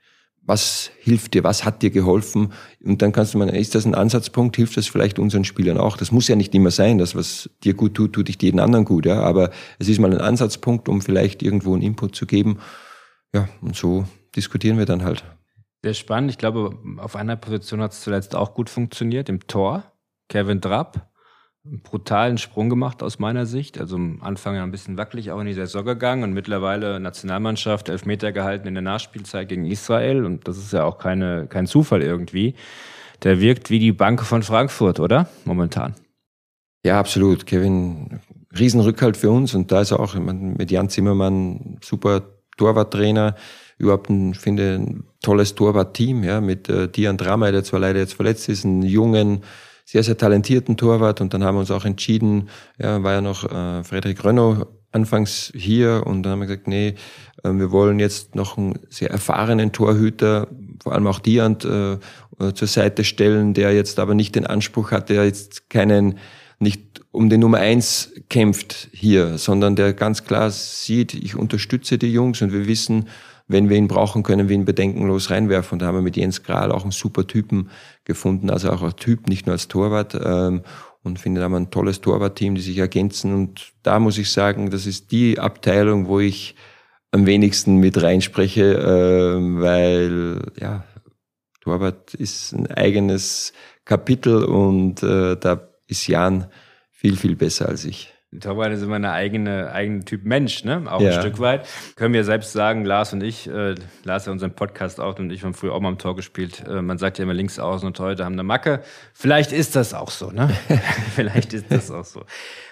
was hilft dir, was hat dir geholfen? Und dann kannst du mal, ist das ein Ansatzpunkt, hilft das vielleicht unseren Spielern auch? Das muss ja nicht immer sein, das, was dir gut tut, tut dich jeden anderen gut, ja. Aber es ist mal ein Ansatzpunkt, um vielleicht irgendwo einen Input zu geben. Ja, und so diskutieren wir dann halt. Sehr spannend. Ich glaube, auf einer Position hat es zuletzt auch gut funktioniert, im Tor. Kevin Drapp einen brutalen Sprung gemacht aus meiner Sicht. Also am Anfang ja ein bisschen wackelig auch in die Saison gegangen und mittlerweile Nationalmannschaft Elfmeter gehalten in der Nachspielzeit gegen Israel und das ist ja auch keine, kein Zufall irgendwie. Der wirkt wie die Bank von Frankfurt, oder? Momentan. Ja, absolut. Kevin, Riesenrückhalt für uns und da ist er auch mit Jan Zimmermann super Torwarttrainer, überhaupt ein, finde, ein tolles Torwartteam, ja, mit äh, Dian Drama, der zwar leider jetzt verletzt ist, einen jungen, sehr, sehr talentierten Torwart. Und dann haben wir uns auch entschieden, ja, war ja noch äh, Frederik Rönno anfangs hier. Und dann haben wir gesagt, nee, äh, wir wollen jetzt noch einen sehr erfahrenen Torhüter, vor allem auch Diant, äh, zur Seite stellen, der jetzt aber nicht den Anspruch hat, der jetzt keinen, nicht um den Nummer eins kämpft hier, sondern der ganz klar sieht, ich unterstütze die Jungs. Und wir wissen, wenn wir ihn brauchen, können wir ihn bedenkenlos reinwerfen. Und da haben wir mit Jens Kral auch einen super Typen gefunden, also auch ein Typ, nicht nur als Torwart. Ähm, und finde, da haben ein tolles Torwartteam, die sich ergänzen. Und da muss ich sagen, das ist die Abteilung, wo ich am wenigsten mit reinspreche, äh, weil ja, Torwart ist ein eigenes Kapitel und äh, da ist Jan viel, viel besser als ich. Torwart ist immer eine eigene, eigene Typ Mensch, ne? Auch ja. ein Stück weit. Können wir selbst sagen, Lars und ich, äh, Lars hat unseren Podcast auch und ich haben früher auch mal am Tor gespielt. Äh, man sagt ja immer links außen und heute haben eine Macke. Vielleicht ist das auch so, ne? Vielleicht ist das auch so.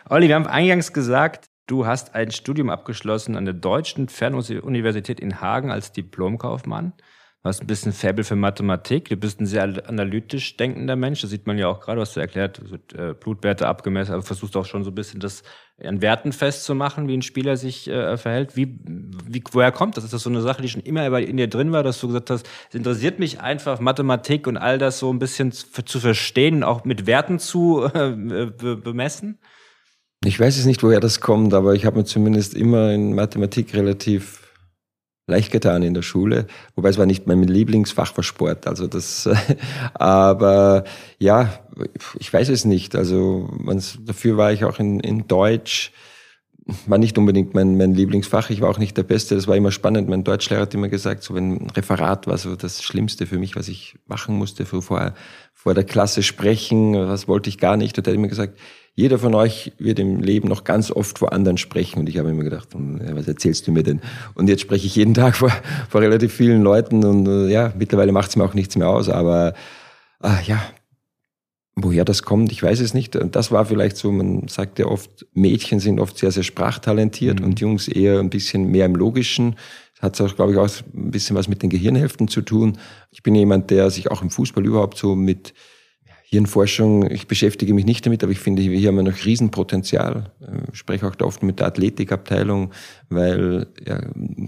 Olli, wir haben eingangs gesagt, du hast ein Studium abgeschlossen an der Deutschen Fernuniversität in Hagen als Diplomkaufmann. Hast ein bisschen Faible für Mathematik. Du bist ein sehr analytisch denkender Mensch. Das sieht man ja auch gerade, was du erklärt, wird, äh, Blutwerte abgemessen, aber versuchst auch schon so ein bisschen das an Werten festzumachen, wie ein Spieler sich äh, verhält. Wie, wie, woher kommt das? Ist das so eine Sache, die schon immer in dir drin war, dass du gesagt hast, es interessiert mich einfach Mathematik und all das so ein bisschen zu, zu verstehen, auch mit Werten zu äh, bemessen? Ich weiß es nicht, woher das kommt, aber ich habe mir zumindest immer in Mathematik relativ leicht getan in der Schule, wobei es war nicht mein Lieblingsfach war Sport, also das, aber ja, ich weiß es nicht, also dafür war ich auch in, in Deutsch, war nicht unbedingt mein, mein Lieblingsfach, ich war auch nicht der Beste, das war immer spannend, mein Deutschlehrer hat immer gesagt, so wenn ein Referat war so das Schlimmste für mich, was ich machen musste, vor, vor der Klasse sprechen, was wollte ich gar nicht, und er hat immer gesagt, jeder von euch wird im Leben noch ganz oft vor anderen sprechen. Und ich habe immer gedacht, hm, was erzählst du mir denn? Und jetzt spreche ich jeden Tag vor, vor relativ vielen Leuten und äh, ja, mittlerweile macht es mir auch nichts mehr aus. Aber äh, ja, woher das kommt, ich weiß es nicht. Und das war vielleicht so, man sagt ja oft, Mädchen sind oft sehr, sehr sprachtalentiert mhm. und Jungs eher ein bisschen mehr im Logischen. Das hat auch, glaube ich, auch ein bisschen was mit den Gehirnhälften zu tun. Ich bin jemand, der sich auch im Fußball überhaupt so mit Hirnforschung, ich beschäftige mich nicht damit, aber ich finde, hier haben wir noch Riesenpotenzial. Ich spreche auch da oft mit der Athletikabteilung, weil ja,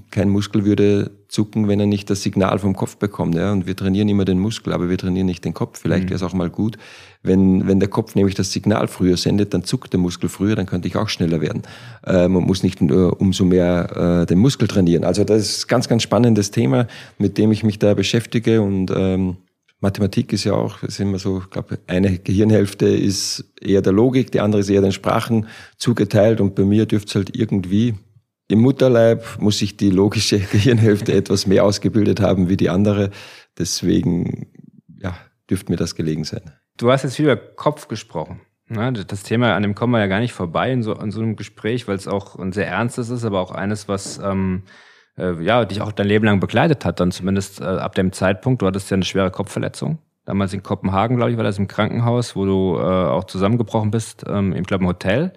kein Muskel würde zucken, wenn er nicht das Signal vom Kopf bekommt. Ja? Und wir trainieren immer den Muskel, aber wir trainieren nicht den Kopf. Vielleicht mhm. wäre es auch mal gut, wenn, wenn der Kopf nämlich das Signal früher sendet, dann zuckt der Muskel früher, dann könnte ich auch schneller werden. Äh, man muss nicht nur umso mehr äh, den Muskel trainieren. Also das ist ein ganz, ganz spannendes Thema, mit dem ich mich da beschäftige und ähm, Mathematik ist ja auch, ist immer so, ich glaube, eine Gehirnhälfte ist eher der Logik, die andere ist eher den Sprachen zugeteilt und bei mir dürfte es halt irgendwie im Mutterleib muss ich die logische Gehirnhälfte etwas mehr ausgebildet haben wie die andere. Deswegen, ja, dürfte mir das gelegen sein. Du hast jetzt viel über Kopf gesprochen. Das Thema, an dem kommen wir ja gar nicht vorbei in so, in so einem Gespräch, weil es auch ein sehr ernstes ist, aber auch eines, was ähm, äh, ja, dich auch dein Leben lang begleitet hat, dann zumindest äh, ab dem Zeitpunkt. Du hattest ja eine schwere Kopfverletzung. Damals in Kopenhagen, glaube ich, war das im Krankenhaus, wo du äh, auch zusammengebrochen bist, ähm, im, glaube im Hotel.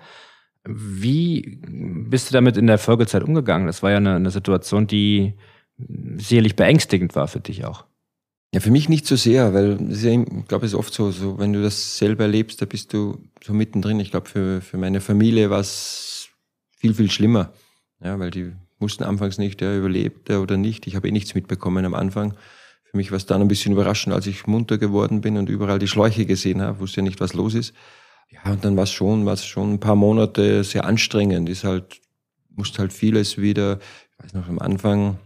Wie bist du damit in der Folgezeit umgegangen? Das war ja eine, eine Situation, die sicherlich beängstigend war für dich auch. Ja, für mich nicht so sehr, weil ja, ich glaube, es ist oft so, so, wenn du das selber erlebst, da bist du so mittendrin. Ich glaube, für, für meine Familie war es viel, viel schlimmer. Ja, weil die wussten anfangs nicht, ja, überlebt er oder nicht. Ich habe eh nichts mitbekommen am Anfang. Für mich war es dann ein bisschen überraschend, als ich munter geworden bin und überall die Schläuche gesehen habe, wusste ja nicht, was los ist. Ja, und dann war es schon, war es schon ein paar Monate sehr anstrengend. Ist halt, musste halt vieles wieder, ich weiß noch, am Anfang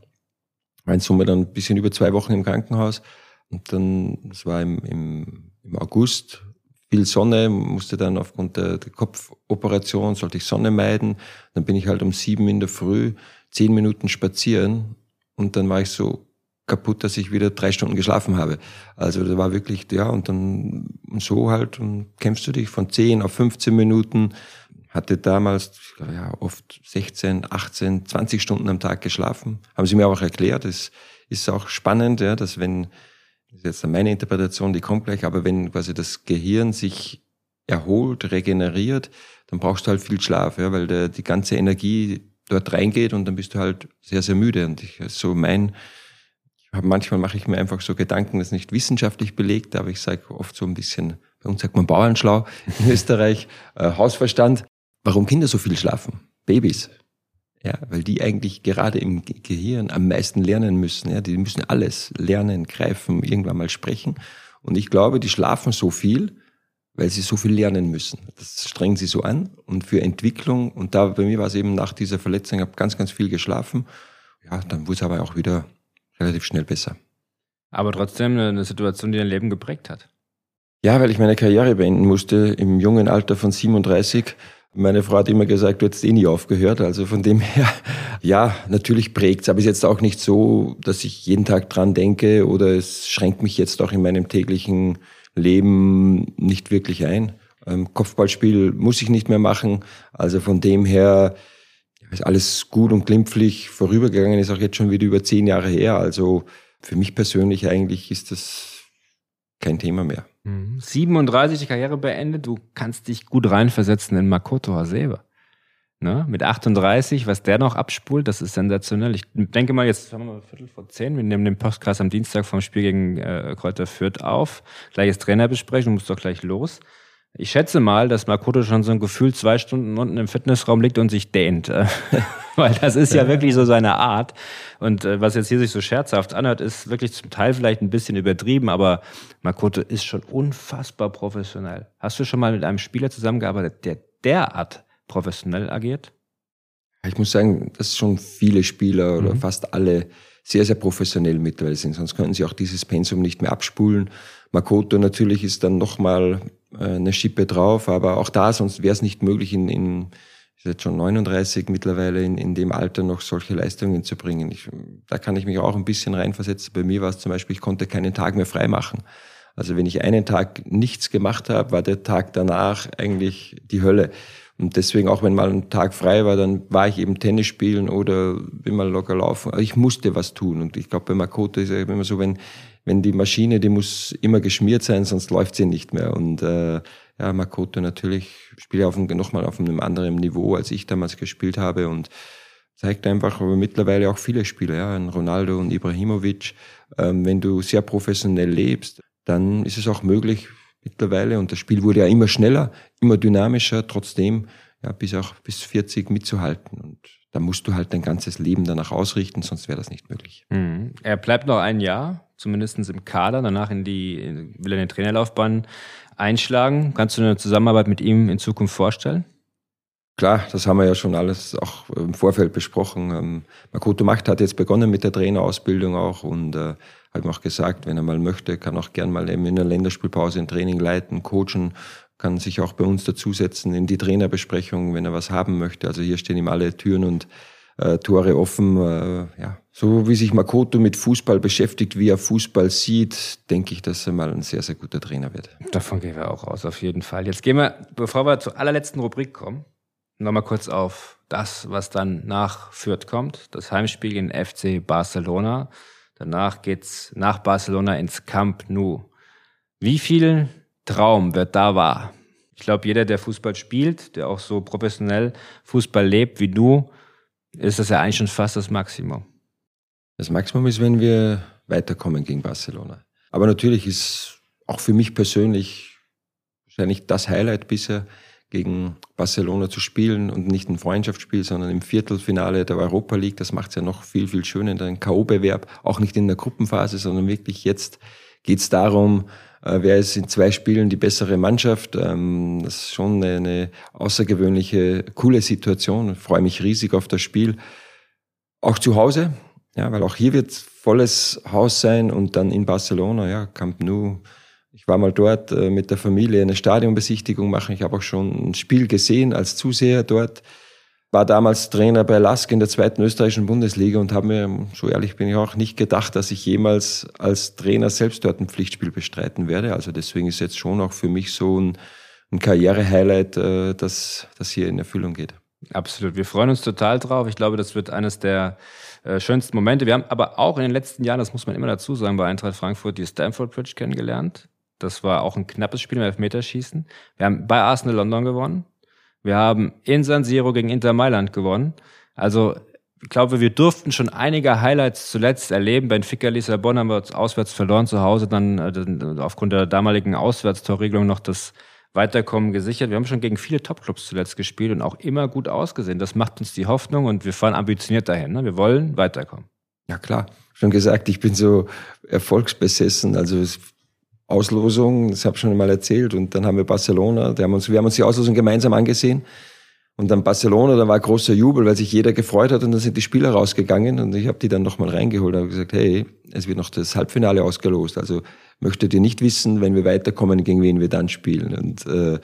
war in Summe dann ein bisschen über zwei Wochen im Krankenhaus. Und dann, das war im, im, im August, viel Sonne, musste dann aufgrund der, der Kopfoperation, sollte ich Sonne meiden. Dann bin ich halt um sieben in der Früh zehn Minuten spazieren und dann war ich so kaputt, dass ich wieder drei Stunden geschlafen habe. Also da war wirklich, ja, und dann und so halt und kämpfst du dich von zehn auf 15 Minuten. Hatte damals ja, oft 16, 18, 20 Stunden am Tag geschlafen. Haben sie mir auch erklärt. Es ist auch spannend, ja, dass wenn, das ist jetzt meine Interpretation, die kommt gleich, aber wenn quasi das Gehirn sich erholt, regeneriert, dann brauchst du halt viel Schlaf, ja, weil der, die ganze Energie dort reingeht und dann bist du halt sehr, sehr müde. Und ich, so mein, ich hab, manchmal mache ich mir einfach so Gedanken, das ist nicht wissenschaftlich belegt, aber ich sage oft so ein bisschen, bei uns sagt man Bauernschlau in Österreich, äh, Hausverstand, warum Kinder so viel schlafen. Babys. Ja, weil die eigentlich gerade im Gehirn am meisten lernen müssen. Ja, die müssen alles lernen, greifen, irgendwann mal sprechen. Und ich glaube, die schlafen so viel, weil sie so viel lernen müssen. Das strengen sie so an und für Entwicklung. Und da bei mir war es eben nach dieser Verletzung, ich habe ganz, ganz viel geschlafen. Ja, dann wurde es aber auch wieder relativ schnell besser. Aber trotzdem eine Situation, die dein Leben geprägt hat. Ja, weil ich meine Karriere beenden musste im jungen Alter von 37. Meine Frau hat immer gesagt, du hättest eh nie aufgehört. Also von dem her, ja, natürlich prägt's. Aber es ist jetzt auch nicht so, dass ich jeden Tag dran denke oder es schränkt mich jetzt auch in meinem täglichen Leben nicht wirklich ein. Ähm, Kopfballspiel muss ich nicht mehr machen. Also von dem her ist alles gut und glimpflich vorübergegangen, ist auch jetzt schon wieder über zehn Jahre her. Also für mich persönlich eigentlich ist das kein Thema mehr. 37 mhm. Karriere beendet, du kannst dich gut reinversetzen in Makoto Hasebe. Ne? Mit 38, was der noch abspult, das ist sensationell. Ich denke mal, jetzt haben wir Viertel vor zehn, wir nehmen den Podcast am Dienstag vom Spiel gegen äh, Kräuter Fürth auf. Gleiches Trainerbesprechung, muss doch gleich los. Ich schätze mal, dass Makoto schon so ein Gefühl zwei Stunden unten im Fitnessraum liegt und sich dehnt. Weil das ist ja wirklich so seine Art. Und äh, was jetzt hier sich so scherzhaft anhört, ist wirklich zum Teil vielleicht ein bisschen übertrieben, aber Makoto ist schon unfassbar professionell. Hast du schon mal mit einem Spieler zusammengearbeitet, der derart professionell agiert? Ich muss sagen, dass schon viele Spieler oder mhm. fast alle sehr, sehr professionell mittlerweile sind. Sonst könnten sie auch dieses Pensum nicht mehr abspulen. Makoto natürlich ist dann nochmal äh, eine Schippe drauf, aber auch da, sonst wäre es nicht möglich, in, in ist jetzt schon 39 mittlerweile, in, in dem Alter noch solche Leistungen zu bringen. Ich, da kann ich mich auch ein bisschen reinversetzen. Bei mir war es zum Beispiel, ich konnte keinen Tag mehr frei machen. Also wenn ich einen Tag nichts gemacht habe, war der Tag danach eigentlich die Hölle. Und deswegen, auch wenn mal ein Tag frei war, dann war ich eben Tennis spielen oder bin mal locker laufen. Also ich musste was tun. Und ich glaube, bei Makoto ist ja immer so, wenn, wenn die Maschine, die muss immer geschmiert sein, sonst läuft sie nicht mehr. Und äh, ja, Makoto natürlich spielt auf nochmal auf einem anderen Niveau, als ich damals gespielt habe und zeigt einfach aber mittlerweile auch viele Spieler, ja, Ronaldo und Ibrahimovic. Ähm, wenn du sehr professionell lebst, dann ist es auch möglich, mittlerweile. Und das Spiel wurde ja immer schneller, immer dynamischer, trotzdem ja, bis auch bis 40 mitzuhalten. Und da musst du halt dein ganzes Leben danach ausrichten, sonst wäre das nicht möglich. Mhm. Er bleibt noch ein Jahr, zumindest im Kader, danach in die, will er eine Trainerlaufbahn einschlagen. Kannst du eine Zusammenarbeit mit ihm in Zukunft vorstellen? Klar, das haben wir ja schon alles auch im Vorfeld besprochen. Ähm, Makoto Macht hat jetzt begonnen mit der Trainerausbildung auch und habe ihm auch gesagt, wenn er mal möchte, kann auch gern mal eben in der Länderspielpause ein Training leiten, coachen, kann sich auch bei uns dazusetzen in die Trainerbesprechung, wenn er was haben möchte. Also hier stehen ihm alle Türen und äh, Tore offen. Äh, ja. So wie sich Makoto mit Fußball beschäftigt, wie er Fußball sieht, denke ich, dass er mal ein sehr, sehr guter Trainer wird. Davon gehen wir auch aus, auf jeden Fall. Jetzt gehen wir, bevor wir zur allerletzten Rubrik kommen, nochmal kurz auf das, was dann nach Fürth kommt. Das Heimspiel in FC Barcelona. Danach geht's nach Barcelona ins Camp Nou. Wie viel Traum wird da wahr? Ich glaube, jeder, der Fußball spielt, der auch so professionell Fußball lebt wie du, ist das ja eigentlich schon fast das Maximum. Das Maximum ist, wenn wir weiterkommen gegen Barcelona. Aber natürlich ist auch für mich persönlich wahrscheinlich das Highlight bisher, gegen Barcelona zu spielen und nicht ein Freundschaftsspiel, sondern im Viertelfinale der Europa League. Das macht es ja noch viel, viel schöner, ein K.O.-Bewerb, auch nicht in der Gruppenphase, sondern wirklich jetzt geht es darum, äh, wer ist in zwei Spielen die bessere Mannschaft. Ähm, das ist schon eine, eine außergewöhnliche, coole Situation. Ich freue mich riesig auf das Spiel. Auch zu Hause, ja, weil auch hier wird volles Haus sein und dann in Barcelona, ja, Camp Nou, ich war mal dort äh, mit der Familie eine Stadionbesichtigung machen. Ich habe auch schon ein Spiel gesehen als Zuseher dort. War damals Trainer bei Lask in der zweiten österreichischen Bundesliga und habe mir, so ehrlich bin ich auch, nicht gedacht, dass ich jemals als Trainer selbst dort ein Pflichtspiel bestreiten werde. Also deswegen ist jetzt schon auch für mich so ein, ein Karriere-Highlight, äh, dass das hier in Erfüllung geht. Absolut. Wir freuen uns total drauf. Ich glaube, das wird eines der äh, schönsten Momente. Wir haben aber auch in den letzten Jahren, das muss man immer dazu sagen, bei Eintracht Frankfurt die Stanford Bridge kennengelernt. Das war auch ein knappes Spiel im Elfmeterschießen. Wir haben bei Arsenal London gewonnen. Wir haben in San Siro gegen Inter Mailand gewonnen. Also ich glaube, wir durften schon einige Highlights zuletzt erleben. Benfica Lissabon haben wir auswärts verloren zu Hause, dann äh, aufgrund der damaligen Auswärtstorregelung noch das Weiterkommen gesichert. Wir haben schon gegen viele Topclubs zuletzt gespielt und auch immer gut ausgesehen. Das macht uns die Hoffnung und wir fahren ambitioniert dahin. Ne? Wir wollen weiterkommen. Ja klar, schon gesagt, ich bin so erfolgsbesessen. Also Auslosung, das habe ich schon mal erzählt. Und dann haben wir Barcelona, haben uns, wir haben uns die Auslosung gemeinsam angesehen. Und dann Barcelona, da war großer Jubel, weil sich jeder gefreut hat und dann sind die Spieler rausgegangen und ich habe die dann nochmal reingeholt und habe gesagt, hey, es wird noch das Halbfinale ausgelost. Also möchtet ihr nicht wissen, wenn wir weiterkommen, gegen wen wir dann spielen. Und äh,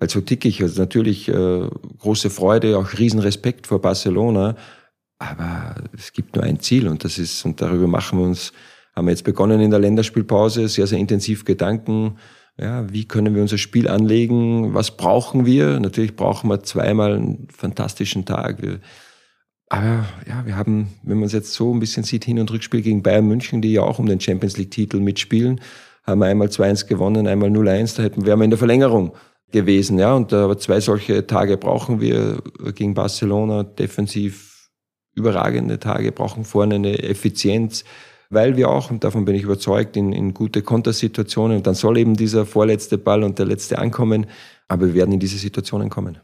halt so tick ich. Also natürlich äh, große Freude, auch Riesenrespekt vor Barcelona. Aber es gibt nur ein Ziel und das ist, und darüber machen wir uns haben wir jetzt begonnen in der Länderspielpause, sehr, sehr intensiv Gedanken, ja, wie können wir unser Spiel anlegen, was brauchen wir? Natürlich brauchen wir zweimal einen fantastischen Tag. Wir, aber ja, wir haben, wenn man es jetzt so ein bisschen sieht, Hin- und Rückspiel gegen Bayern München, die ja auch um den Champions League-Titel mitspielen, haben wir einmal 2-1 gewonnen, einmal 0-1, da hätten wir in der Verlängerung gewesen. Ja, und aber zwei solche Tage brauchen wir gegen Barcelona defensiv überragende Tage, brauchen vorne eine Effizienz, weil wir auch, und davon bin ich überzeugt, in, in gute Kontersituationen, und dann soll eben dieser vorletzte Ball und der letzte ankommen, aber wir werden in diese Situationen kommen.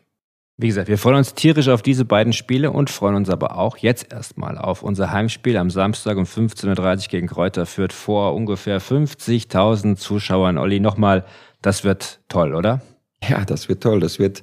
Wie gesagt, wir freuen uns tierisch auf diese beiden Spiele und freuen uns aber auch jetzt erstmal auf unser Heimspiel am Samstag um 15.30 Uhr gegen Kräuter führt vor ungefähr 50.000 Zuschauern. Olli, nochmal, das wird toll, oder? Ja, das wird toll. Das wird,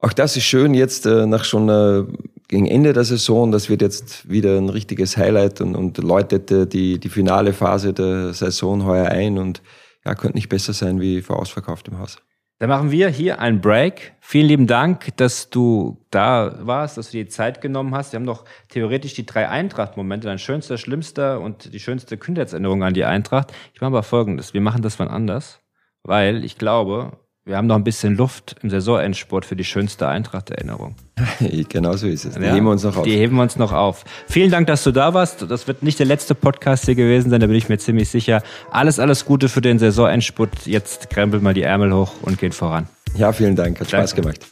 auch das ist schön jetzt äh, nach schon äh, gegen Ende der Saison. Das wird jetzt wieder ein richtiges Highlight und, und läutet die, die finale Phase der Saison heuer ein und ja, könnte nicht besser sein wie vor ausverkauft im Haus. Dann machen wir hier einen Break. Vielen lieben Dank, dass du da warst, dass du dir Zeit genommen hast. Wir haben doch theoretisch die drei Eintracht-Momente, dein schönster, schlimmster und die schönste Kindheitserinnerung an die Eintracht. Ich mache aber folgendes. Wir machen das wann anders, weil ich glaube, wir haben noch ein bisschen Luft im Saisonendsport für die schönste Eintracht-Erinnerung. genau so ist es. Die ja, heben wir uns noch auf. Die heben wir uns noch auf. Vielen Dank, dass du da warst. Das wird nicht der letzte Podcast hier gewesen sein, da bin ich mir ziemlich sicher. Alles, alles Gute für den Saisonendspurt. Jetzt krempelt mal die Ärmel hoch und geht voran. Ja, vielen Dank. Hat Danke. Spaß gemacht.